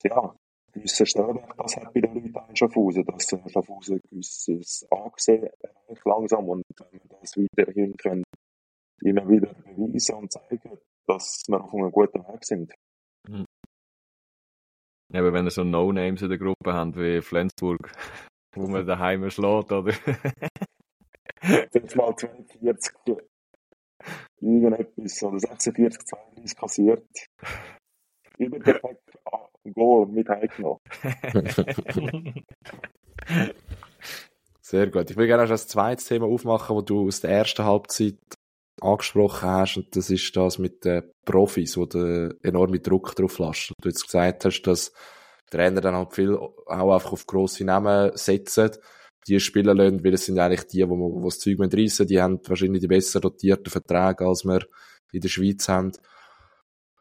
[SPEAKER 3] ja, gewisser Stellenwert das hat bei den Leuten in Schaffhausen, dass Schaffhausen ein gewisses Ansehen erreicht langsam und wenn wir das weiterhin können, immer wieder beweisen und zeigen, dass wir auf einem guten Weg sind. Mhm.
[SPEAKER 5] Eben, wenn ihr so No-Names in der Gruppe habt wie Flensburg, wo man daheim schlägt, oder?
[SPEAKER 3] Jetzt mal 42 irgendetwas oder 46, 32 kassiert. Übergepackt Goal mit heimgenommen.
[SPEAKER 2] Sehr gut. Ich will gerne das zweite Thema aufmachen, das du aus der ersten Halbzeit angesprochen hast, und das ist das mit den Profis, wo der enorme Druck drauf lastet. Du jetzt gesagt hast, dass Trainer dann halt viel auch einfach auf grosse Namen setzen, die spielen lassen, weil es sind eigentlich die, wo, wo das Zeug reissen, die haben wahrscheinlich die besser dotierten Verträge, als wir in der Schweiz haben.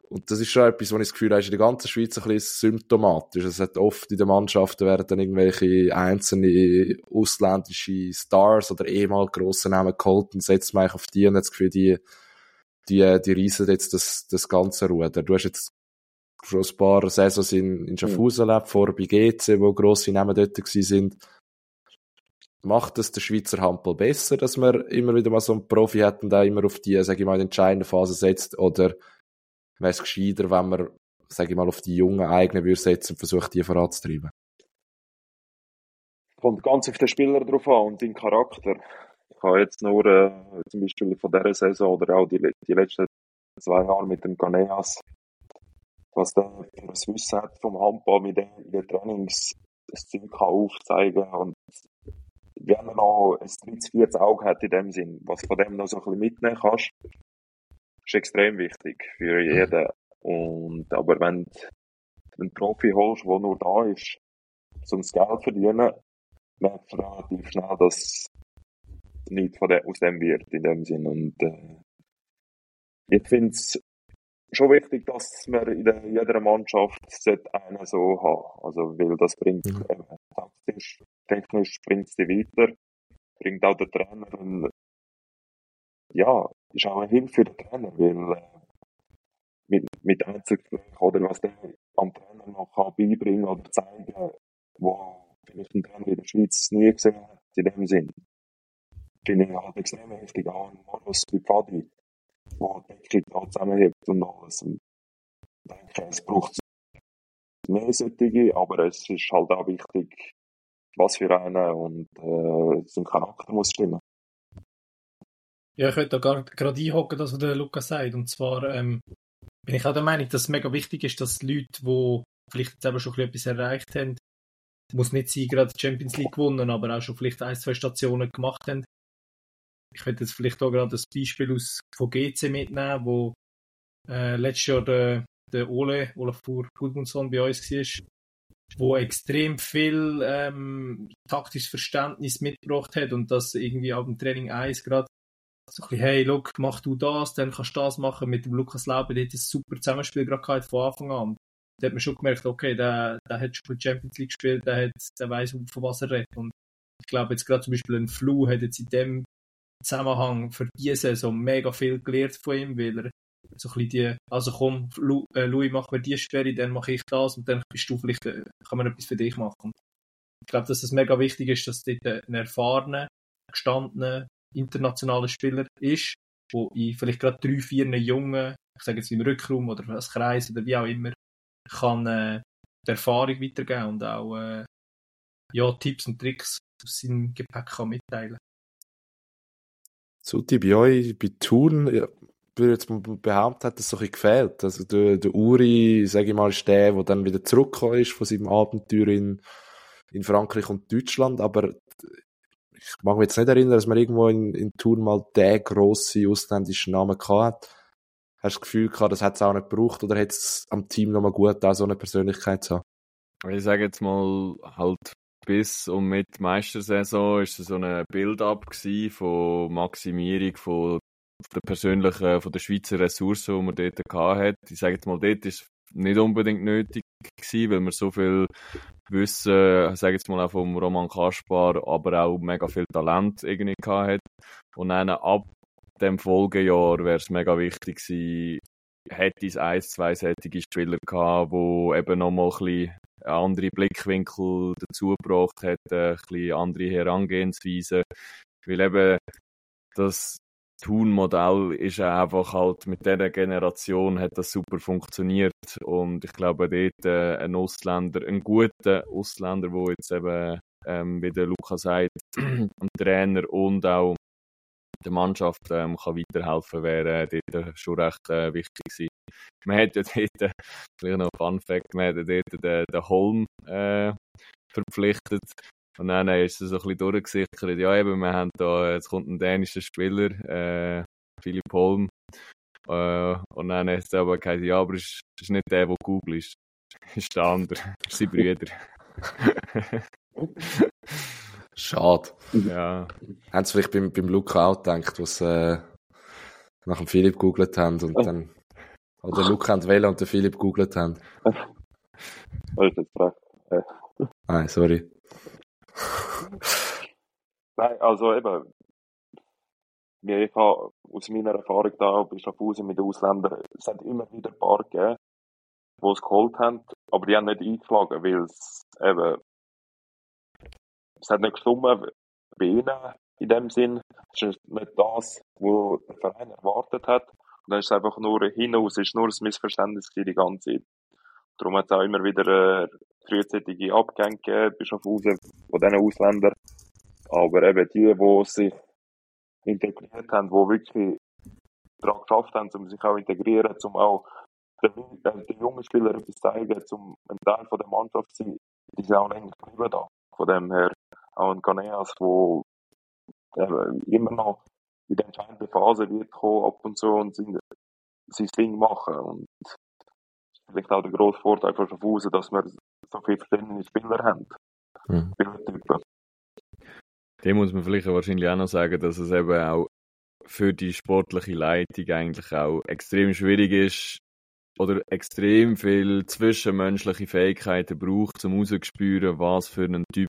[SPEAKER 2] Und das ist schon etwas, wo ich das Gefühl habe, ist in der ganzen Schweiz ein bisschen symptomatisch. Es hat oft in den Mannschaften werden dann irgendwelche einzelne ausländische Stars oder ehemals grosse Namen geholt und setzt man auf die und hat das Gefühl, die, die, die reisen jetzt das, das ganze Ruder. Du hast jetzt schon ein paar Saisons in, in Schaffhausen erlebt, vor bei GC, wo grosse Namen dort sind. Macht es der Schweizer Handball besser, dass man immer wieder mal so einen Profi hat und auch immer auf die, sage ich mal, in entscheidende Phase setzt? Oder wäre es gescheiter, wenn man, sage ich mal, auf die jungen eigenen würde setzen und versucht, die voranzutreiben?
[SPEAKER 3] Kommt ganz auf den Spieler drauf an und den Charakter. Ich habe jetzt nur äh, zum Beispiel von dieser Saison oder auch die, die letzten zwei Jahre mit dem Ganeas, was der für ein Wissen hat vom Handball mit den, den Trainings, das Zeug kann aufzeigen und wenn man noch ein drittes, viertes Auge hat in dem Sinn, was von dem noch so ein bisschen mitnehmen kannst, ist extrem wichtig für jeden. Und, aber wenn du einen Profi holst, der nur da ist, um das Geld zu verdienen, merkst du relativ schnell, dass nichts von dem, aus dem wird, in dem Sinn. Und, äh, ich finde es schon wichtig, dass man in der, jeder Mannschaft einen so haben Also, weil das bringt, mhm. taktisch, technisch bringt es die weiter, bringt auch der Trainer einen, ja, ist auch eine Hilfe für den Trainer, weil äh, mit, mit Einzelgesprächen oder was der am Trainer noch kann beibringen oder zeigen, wo vielleicht ein Trainer in der Schweiz nie gesehen hat, in dem Sinn. Finde ich halt extrem wichtig, auch ein wie Pfadi, wo die Decke da zusammenhebt und alles. Und ich denke, es braucht mehr solche, aber es ist halt auch wichtig, was für einen und äh, sein Charakter muss stimmen.
[SPEAKER 4] Ja, ich würde da gerade einhocken, was der Lukas sagt. Und zwar ähm, bin ich auch der Meinung, dass es mega wichtig ist, dass Leute, die vielleicht eben schon etwas erreicht haben, muss nicht sein, gerade die Champions League gewonnen, aber auch schon vielleicht ein, zwei Stationen gemacht haben. Ich würde jetzt vielleicht auch gerade das Beispiel aus, von GC mitnehmen, wo äh, letztes Jahr der, der Ole, Olafur Gudmundsson bei uns war, wo extrem viel ähm, taktisches Verständnis mitgebracht hat und das irgendwie ab dem Training 1 gerade so ein bisschen, hey, look, mach du das, dann kannst du das machen. Mit dem Lukas Lauber, der hat ein super Zusammenspiel gerade gehabt von Anfang an. Da hat man schon gemerkt, okay, der, der hat schon Champions League gespielt, der, hat, der weiß, von was er redet. Und ich glaube jetzt gerade zum Beispiel ein Flu hat jetzt in dem Zusammenhang für diese Saison mega viel gelernt von ihm, weil er so ein bisschen die, also komm, Lu, äh, Louis, mach mir die Sperre, dann mache ich das und dann bist du vielleicht, äh, kann man etwas für dich machen. Ich glaube, dass es mega wichtig ist, dass dort ein erfahrener, gestandener, internationaler Spieler ist, wo ich vielleicht gerade drei, vier jungen, ich sage jetzt im Rückraum oder als Kreis oder wie auch immer, kann äh, die Erfahrung weitergeben und auch äh, ja, Tipps und Tricks aus seinem Gepäck kann mitteilen
[SPEAKER 2] Suti, bei euch, bei Thun, ja, würde jetzt behaupten, hat das so ein bisschen gefehlt. Also der, der Uri, sage ich mal, ist der, der dann wieder zurückgekommen ist von seinem Abenteuer in, in Frankreich und Deutschland, aber ich mag mich jetzt nicht erinnern, dass man irgendwo in, in Thun mal den grossen ausländischen Namen gehabt hat. Hast du das Gefühl gehabt, das hat es auch nicht gebraucht oder hätte es am Team nochmal gut, auch so eine Persönlichkeit zu haben?
[SPEAKER 5] Ich sage jetzt mal, halt bis und mit Meistersaison ist es so ein Build-up von Maximierung von der persönlichen, von der Schweizer Ressourcen, die man dort hatte. Ich sage jetzt mal, dort ist nicht unbedingt nötig gewesen, weil man so viel Wissen, sage jetzt mal auch vom Roman Kaspar, aber auch mega viel Talent irgendwie hat. Und dann ab dem Folgejahr wäre es mega wichtig gewesen, hätte es ein, zwei sättige Spieler gehabt, die eben nochmal ein bisschen andere Blickwinkel dazu gebracht hätten, ein bisschen andere Herangehensweise. Weil eben das Tun-Modell ist einfach halt mit dieser Generation hat das super funktioniert und ich glaube dort äh, ein Ausländer, ein guter Ausländer, wo jetzt eben, ähm, wie der Luca sagt, ein Trainer und auch der Mannschaft ähm, kann weiterhelfen, wäre dort schon recht äh, wichtig gewesen. Man hat ja dort, äh, vielleicht noch ein Fun Fact, man hat ja dort den, den Holm äh, verpflichtet und dann ist es so ein bisschen durchgesichert, ja eben, wir haben da, jetzt kommt ein dänischer Spieler, äh, Philipp Holm, äh, und dann hat es aber gesagt, ja, aber es ist, nicht der, der Google ist, es ist der andere, es ist sein Brüder.
[SPEAKER 2] Schade.
[SPEAKER 5] Ja.
[SPEAKER 2] Haben sie vielleicht beim, beim Luca auch gedacht, was äh, nach dem Philipp googelt haben und dann oder Luca und Vela und der Philipp googelt haben. Nein, sorry.
[SPEAKER 3] Nein, also eben, wie ich habe aus meiner Erfahrung da bei Schaffhausen mit den Ausländern, es hat immer wieder ein paar gegeben, die es geholt haben, aber die haben nicht eingeschlagen, weil es eben, es hat nicht gestummen bei ihnen in dem Sinn. Es ist nicht das, was der Verein erwartet hat. Und dann ist es einfach nur hinaus, es ist nur ein Missverständnis die ganze Zeit. Darum hat es auch immer wieder äh, frühzeitige Abgänge gegeben bei Schaffhausen von diesen Ausländern. Aber eben die, die sich integriert haben, die wirklich daran geschafft haben, um sich auch integrieren, um auch den, äh, den jungen Spielern etwas zeigen, um ein Teil von der Mannschaft zu sein, die sind auch länger geblieben da. Von dem her auch ein Ganeas, der immer noch in der entscheidenden Phase wird kommen, ab und zu und sein, sein Ding machen. Und vielleicht auch der grosse Vorteil von Schaffhausen, dass wir so viele verschiedene Spieler haben.
[SPEAKER 2] Mhm.
[SPEAKER 5] Dem muss man vielleicht wahrscheinlich auch noch sagen, dass es eben auch für die sportliche Leitung eigentlich auch extrem schwierig ist oder extrem viel zwischenmenschliche Fähigkeiten braucht, um rauszuspüren, was für ein Typ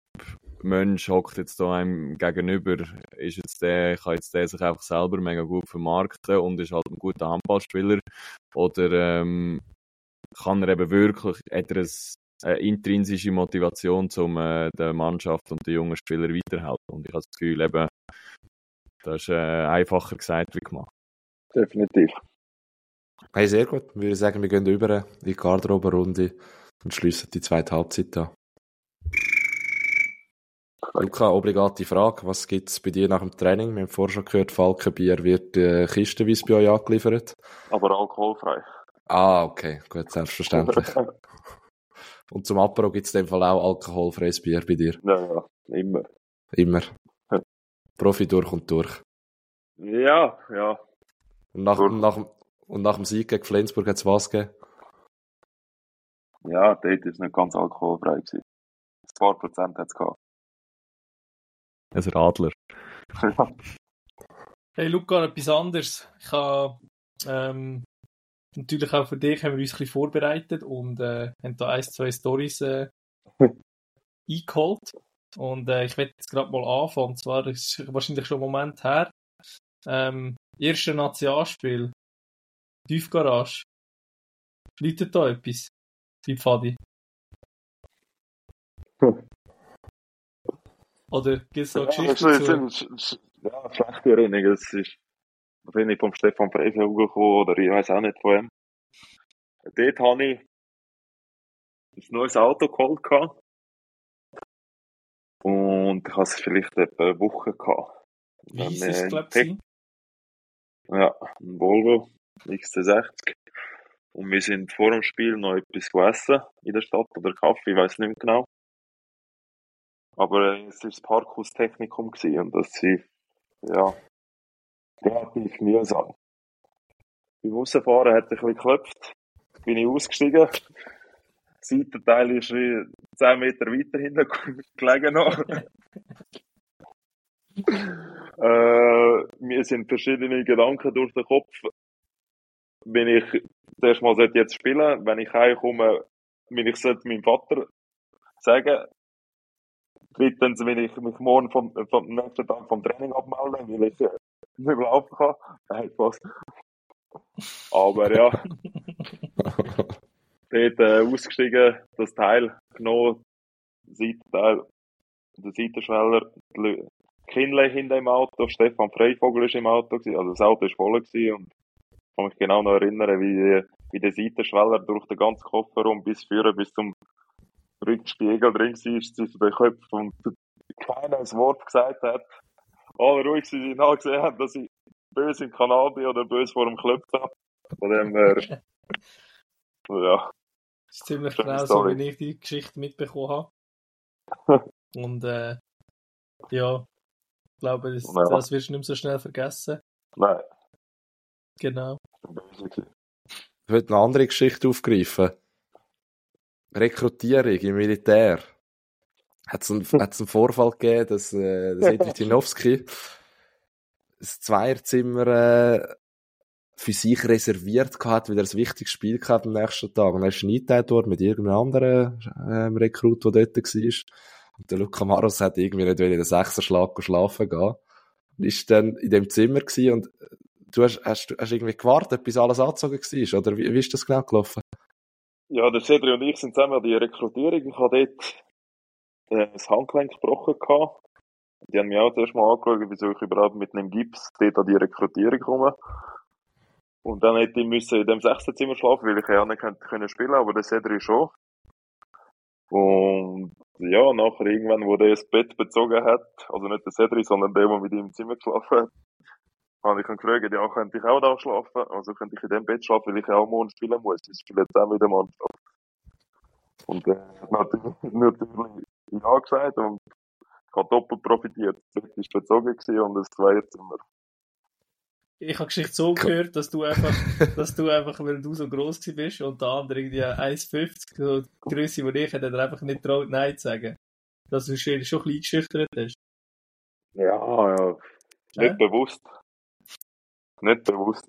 [SPEAKER 5] Mensch hockt jetzt da einem gegenüber, ist jetzt der, kann jetzt der sich einfach selber mega gut vermarkten und ist halt ein guter Handballspieler oder ähm, kann er eben wirklich, hat er eine intrinsische Motivation, um äh, der Mannschaft und den jungen Spielern weiterhelfen. Und ich habe das Gefühl, eben, das ist äh, einfacher gesagt wie gemacht.
[SPEAKER 3] Definitiv.
[SPEAKER 2] Hey, sehr gut. Ich würde sagen, wir gehen über in die Garderobe-Runde und schließen die zweite Halbzeit an. Luca, obligate Frage. Was gibt es bei dir nach dem Training? Wir haben vorher schon gehört, Falkenbier wird äh, kistenweise bei euch angeliefert.
[SPEAKER 3] Aber alkoholfrei.
[SPEAKER 2] Ah, okay. Gut, selbstverständlich. Und zum Apero gibt es in dem Fall auch alkoholfreies Bier bei dir?
[SPEAKER 3] ja, ja, immer.
[SPEAKER 2] Immer.
[SPEAKER 3] Ja.
[SPEAKER 2] Profi durch und durch.
[SPEAKER 3] Ja, ja.
[SPEAKER 2] Und nach, und nach, und nach dem Sieg gegen Flensburg hat es was gegeben?
[SPEAKER 3] Ja, dort war es nicht ganz alkoholfrei. Gewesen. Ein paar Prozent hat es gehabt.
[SPEAKER 5] Ein Radler.
[SPEAKER 4] Hey Luca, etwas anderes. Ich habe ähm, natürlich auch für dich haben wir uns ein bisschen vorbereitet und äh, haben da ein, zwei Stories äh, eingeholt. Und äh, ich werde jetzt gerade mal anfangen. Und zwar ist wahrscheinlich schon einen Moment her. Ähm, erste Nationalspiel. Tiefgarage. Läutet da etwas? Wie Pfadi? Oder gibt es da
[SPEAKER 3] Ja,
[SPEAKER 4] Geschichten
[SPEAKER 3] ein, ja, eine schlechte Erinnerung. Es ist wahrscheinlich vom Stefan Freifeld gekommen oder ich weiß auch nicht von ihm. Dort habe ich ein neues Auto geholt. gehabt. Und ich hatte es vielleicht etwa eine Woche gehabt.
[SPEAKER 4] Wie
[SPEAKER 3] Dann,
[SPEAKER 4] ist es, glaube ich?
[SPEAKER 3] Ja, ein Volvo XC60. Und wir sind vor dem Spiel noch etwas gegessen in der Stadt oder Kaffee, ich weiß nicht mehr genau. Aber es war das Parkhaustechnikum und das ist, ja, relativ mühsam. Beim Rausfahren hat es ein bisschen geklopft, bin ich ausgestiegen. Das Seitenteil ist wie 10 Meter weiter hinten gelegen noch. äh, mir sind verschiedene Gedanken durch den Kopf. Wenn ich zuerst mal jetzt spielen, wenn ich heimkomme, wenn ich sollte meinem Vater sagen, drittens, wenn ich mich morgen vom, vom nächsten Tag vom Training abmelde, weil ich äh, nicht mehr laufen kann. Nein, Spaß. Aber ja, dort äh, ausgestiegen, das Teil genommen, Seitenteil, der Seitenschweller, Kinley hinter im Auto, Stefan Freivogel ist im Auto gewesen, also das Auto ist voll gewesen und ich kann mich genau noch erinnern, wie, wie der Seitenschweller durch den ganzen Kofferraum bis führen, bis zum Rückspiegel drin war, zwischen den Köpfen und keiner ein Wort gesagt hat. Alle ruhig sind, die gesehen haben, dass ich böse im Kanal bin oder böse vor dem Klöpfen habe. Von dem her, ja,
[SPEAKER 4] Das ist ziemlich genau so, wie ich die Geschichte mitbekommen habe. Und äh, ja, ich glaube, das,
[SPEAKER 3] Ja.
[SPEAKER 4] das wirst du nicht mehr so schnell vergessen.
[SPEAKER 3] nein,
[SPEAKER 4] Genau.
[SPEAKER 3] ich
[SPEAKER 2] will eine andere Geschichte aufgreifen. Rekrutierung im Militär. Hat es einen, hat's einen Vorfall gegeben, dass äh, der Sedri Tinowski das Zweierzimmer äh, für sich reserviert gehabt, weil er ein wichtiges Spiel gehabt am nächsten Tag. Und er ist eingeteilt worden mit irgendeinem anderen ähm, Rekrut, der dort war. Und der Luca Maros hat irgendwie nicht in den Sechserschlag schlafen gehen. Und ist dann in dem Zimmer gewesen und du hast, hast, hast irgendwie gewartet, bis alles angezogen war, oder wie, wie ist das genau gelaufen?
[SPEAKER 3] Ja, der Cedri und ich sind zusammen an die Rekrutierung. Ich habe dort äh, das Handgelenk gebrochen gehabt. Die haben mich auch zuerst mal angeschaut, wieso ich überhaupt mit einem Gips dort an die Rekrutierung komme. Und dann hätte ich müssen in dem sechsten Zimmer schlafen, weil ich ja nicht können spielen, aber der Cedri schon. Und ja, nachher irgendwann, wo der das Bett bezogen hat, also nicht der Cedri, sondern der, der mit ihm im Zimmer geschlafen hat, habe ich ihn gefragt, ja, könnte ich auch da schlafen? Also könnte ich in dem Bett schlafen, weil ich auch morgen spielen muss. Ich spiele jetzt auch mit der Mannschaft. Und er hat natürlich, natürlich ja gesagt und ich habe doppelt profitiert. Das war bezogen und das Zweierzimmer.
[SPEAKER 4] Ich habe Geschichte so gehört, dass du einfach, dass du einfach, weil du so groß bist und der andere irgendwie 1,50, so die Größe wie ich, hat er einfach nicht traut, Nein zu sagen. Dass du schon ein bisschen geschüchtert hast.
[SPEAKER 3] Ja, ja. Nicht
[SPEAKER 4] Hä?
[SPEAKER 3] bewusst. Nicht bewusst.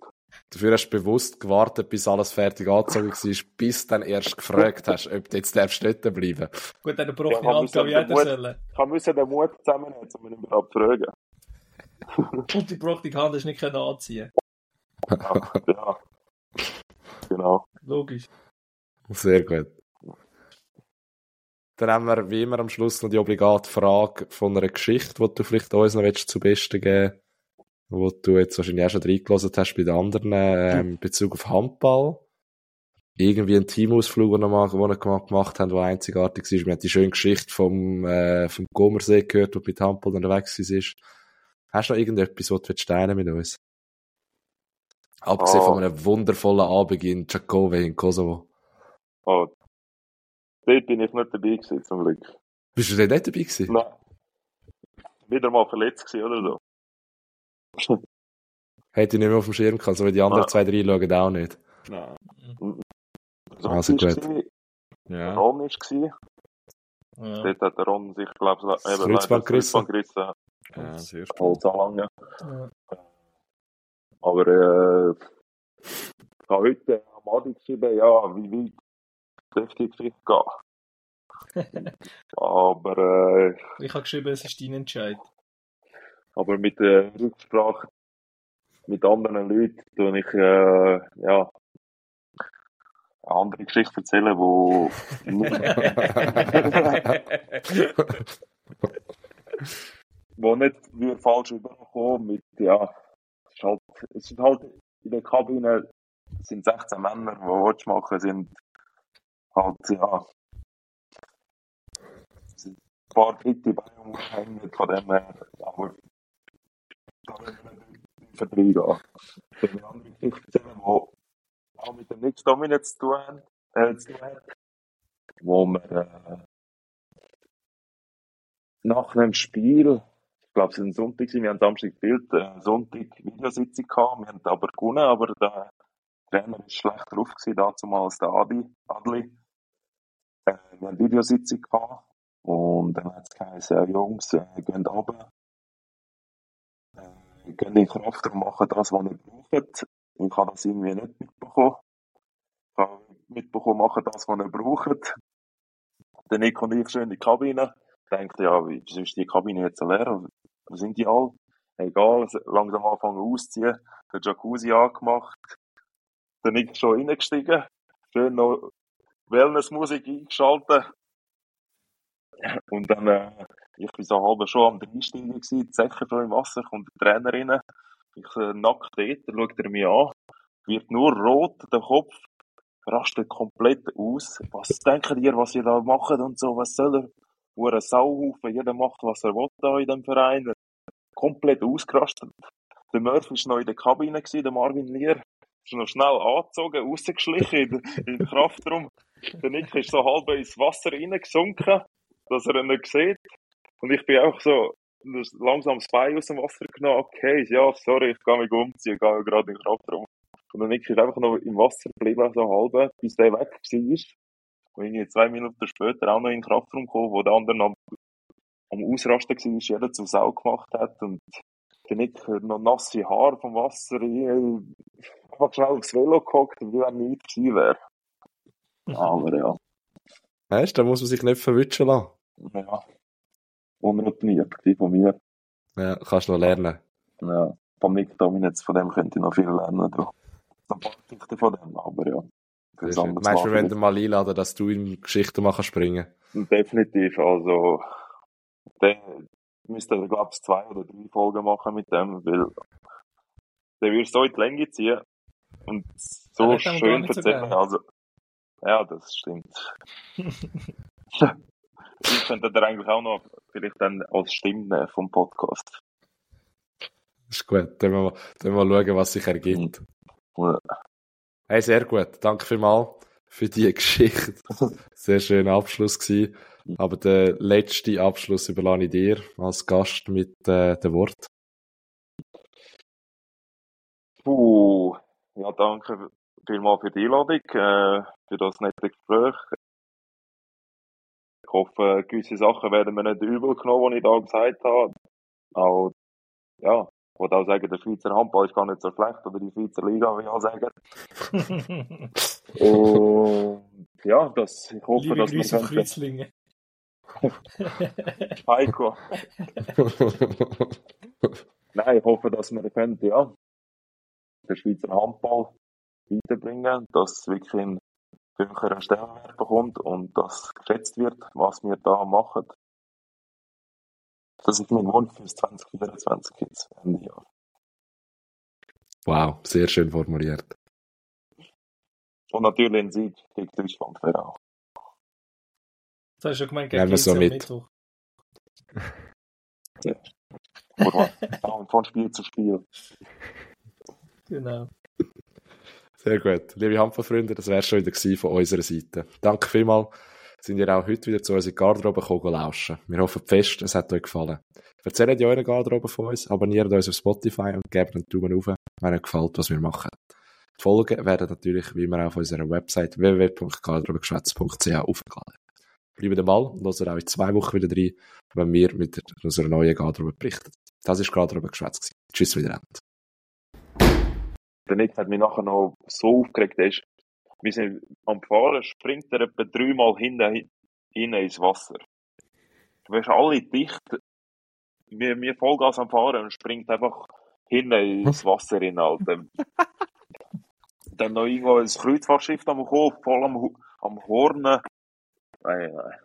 [SPEAKER 2] Dafür hast du bewusst gewartet, bis alles fertig angezogen war, bis du dann erst gefragt hast, ob du jetzt darfst dort bleiben
[SPEAKER 4] Gut, eine
[SPEAKER 3] Ja,
[SPEAKER 4] Hand
[SPEAKER 3] aber
[SPEAKER 4] kann
[SPEAKER 3] wir
[SPEAKER 4] jeder sollen.
[SPEAKER 3] Ich habe müssen den Mut zusammennehmen, um ihn überhaupt zu fragen.
[SPEAKER 4] Und die gebrochene Hand hast du nicht anziehen.
[SPEAKER 3] Ja, ja. Genau.
[SPEAKER 4] Logisch.
[SPEAKER 2] Sehr gut. Dann haben wir wie immer am Schluss noch die obligate Frage von einer Geschichte, die du vielleicht uns noch willst, zu besten geben wo du jetzt wahrscheinlich auch schon reingelassen hast bei den anderen ähm, in Bezug auf Handball. Irgendwie ein Teamausflug, den wir gemacht- haben, der einzigartig war. Wir haben die schöne Geschichte vom, äh, vom Gomersee gehört, du mit Handball unterwegs ist. Hast du noch irgendetwas, was du teilen mit uns? Abgesehen
[SPEAKER 3] Ah.
[SPEAKER 2] von einem wundervollen Abend in Čakove in Kosovo.
[SPEAKER 3] Oh. Dort bin ich nicht dabei gewesen, zum Glück.
[SPEAKER 2] Bist du denn nicht dabei gewesen?
[SPEAKER 3] Nein. Wieder mal verletzt gewesen oder so.
[SPEAKER 2] Hätte ich nicht mehr auf dem Schirm gehabt, so wie die anderen
[SPEAKER 3] Ah.
[SPEAKER 2] zwei, drei schauen auch nicht.
[SPEAKER 5] Nein.
[SPEAKER 2] Also
[SPEAKER 3] Sonst
[SPEAKER 2] gut.
[SPEAKER 5] Ja.
[SPEAKER 3] Ron ist gewesen.
[SPEAKER 4] Ja.
[SPEAKER 3] Dort hat der Ron sich, glaube ich,
[SPEAKER 2] Das
[SPEAKER 3] eben
[SPEAKER 2] Kreuzband
[SPEAKER 3] Kreuzband gerissen.
[SPEAKER 5] ja, sehr spannend.
[SPEAKER 3] Holz anlangen.
[SPEAKER 4] Ja.
[SPEAKER 3] Aber, äh, ich habe heute am Adi geschrieben, ja, wie weit dürfte die Geschichte gehen. Aber, äh,
[SPEAKER 4] Ich habe geschrieben, es ist dein Entscheid.
[SPEAKER 3] Aber mit der Rücksprache mit anderen Leuten tue ich, äh, ja, eine andere Geschichte erzählen, wo wo nicht wie falsch überkommen mit, ja, es ist halt, es ist halt in der Kabine sind 16 Männer, die Watch machen, sind halt, ja, sind paar dritte Beine umhängen, von dem her, aber da werden wir nicht tiefer reingehen. Ich will eine andere Geschichte erzählen, die auch mit dem Nix Dominant zu tun, haben, äh, zu tun hat, wo wir äh, nach einem Spiel, ich glaube es war ein Sonntag, wir haben Samstag gespielt, äh, Sonntag Videositzung gehabt, wir haben aber gewonnen, aber der Trainer war schlecht drauf dazu als der Adi, Adli. Äh, wir haben Videositzung gehabt und dann hat es geheißen, Jungs, äh, geht runter, äh, geht in den Kraftraum, machen das, was ihr braucht. Ich habe das irgendwie nicht mitbekommen. Ich habe mitbekommen, machen das, was ihr braucht. Der Nick und ich schön in die Kabine. Denkt, ja, wieso ist die Kabine jetzt leer? Wo sind die alle? Egal, langsam anfangen auszuziehen. Der Jacuzzi angemacht. Der Nick schon reingestiegen. Schön noch Wellnessmusik eingeschaltet. Und dann, äh, ich bin so halb schon am gewesen, die Säcke schon im Wasser, kommt der Trainer rein. Ich äh, nackt dort, schaut er mich an, wird nur rot, der Kopf, rastet komplett aus. Was denken ihr, was ihr da macht und so, was soll er? Ein Sauhaufen, jeder macht, was er will da in dem Verein. Komplett ausgerastet. Der Murphy war noch in der Kabine, der Marvin Lier. Ist noch schnell angezogen, rausgeschlichen in den Kraftraum. Der Nick ist so halb ins Wasser reingesunken, dass er ihn nicht sieht. Und ich bin auch so langsam das Bein aus dem Wasser genommen. Okay, ja, sorry, ich gehe mich umziehen, gehe gerade in den Kraftraum. Und der Nick ist einfach noch im Wasser geblieben, so halb, bis der weg war. Und irgendwie zwei Minuten später auch noch in den Kraftraum gekommen, wo der andere am, am Ausrasten war, jeder zum Sau gemacht hat. Und der Nick noch nasse Haare vom Wasser, ich, einfach schnell aufs Velo gehockt, wie wenn nichts gewesen wäre. Aber ja.
[SPEAKER 2] Weißt du, da muss man sich nicht verwischen lassen.
[SPEAKER 3] Ja. Unroutiniert von mir.
[SPEAKER 2] Ja, kannst du noch lernen.
[SPEAKER 3] Ja. Vom Nick Dominitz, von dem könnte ich noch viel lernen. Da. Ein paar Geschichten von dem, aber ja.
[SPEAKER 2] Meinst du, wir werden mal einladen, dass du in Geschichten machen springen?
[SPEAKER 3] Definitiv, also, der müsste, glaube ich, zwei oder drei Folgen machen mit dem, weil der würde so in die Länge ziehen und so schön erzählen. also, ja, das stimmt. ich könnte da eigentlich auch noch vielleicht dann als Stimme vom Podcast.
[SPEAKER 2] Ist gut. Dann mal, dann mal schauen, was sich ergibt.
[SPEAKER 3] Ja.
[SPEAKER 2] Hey, sehr gut. Danke vielmals für die Geschichte. Sehr schöner Abschluss gewesen. Aber der letzte Abschluss überlasse ich dir als Gast mit äh, dem Wort.
[SPEAKER 3] Puh, ja, danke vielmals für die Einladung, äh, für das nette Gespräch. Ich hoffe, gewisse Sachen werden mir nicht übel genommen, die ich da gesagt habe. Auch, ja, ich wollte auch sagen, der Schweizer Handball ist gar nicht so schlecht, oder die Schweizer Liga, wie ich auch sagen. Und, ja, das, ich hoffe,
[SPEAKER 4] Liebe
[SPEAKER 3] dass
[SPEAKER 4] Grüße
[SPEAKER 3] wir
[SPEAKER 4] Kreuzlingen.
[SPEAKER 3] Heiko. Nein, ich hoffe, dass wir können, ja, den Schweizer Handball weiterbringen, dass es wirklich einen höheren Stellenwert bekommt und dass geschätzt wird, was wir da machen. Das ist mein Wunsch fürs 2024 jetzt, Ende Jahr.
[SPEAKER 2] wow, sehr schön formuliert.
[SPEAKER 3] Und natürlich ein Sieg gegen Deutschland wäre auch.
[SPEAKER 4] Das hast du schon gemeint,
[SPEAKER 2] Nehmen
[SPEAKER 4] gegen
[SPEAKER 2] wir so mit.
[SPEAKER 4] Mittwoch.
[SPEAKER 3] Und von Spiel zu Spiel.
[SPEAKER 4] Genau.
[SPEAKER 2] Sehr gut. Liebe Handballfreunde, das wäre schon wieder von unserer Seite. Danke vielmals. Sind ihr auch heute wieder zu unserer Garderobe gekommen lauschen. Wir hoffen fest, es hat euch gefallen. Erzählt ja eure Garderobe von uns, abonniert uns auf Spotify und gebt einen Daumen hoch, wenn euch gefällt, was wir machen. Die Folgen werden natürlich wie immer auf unserer Website www.garderobegeschwätz.ch aufgeladen. Bleibt am Ball und hören auch in zwei Wochen wieder rein, wenn wir mit unserer neuen Garderobe berichten. Das war Garderobe Geschwätz. Tschüss wieder.
[SPEAKER 3] Der Nick hat mich nachher noch so aufgeregt, ist, wir sind am Fahren, springt er etwa dreimal hinten, hinten ins Wasser. Du wirst alle dicht, wir, wir Vollgas am Fahren und springt einfach hinten ins Wasser rein, Alter. Dann noch irgendwo ein Kreuzfahrtschiff am Hof, voll am, am. Nein, nein.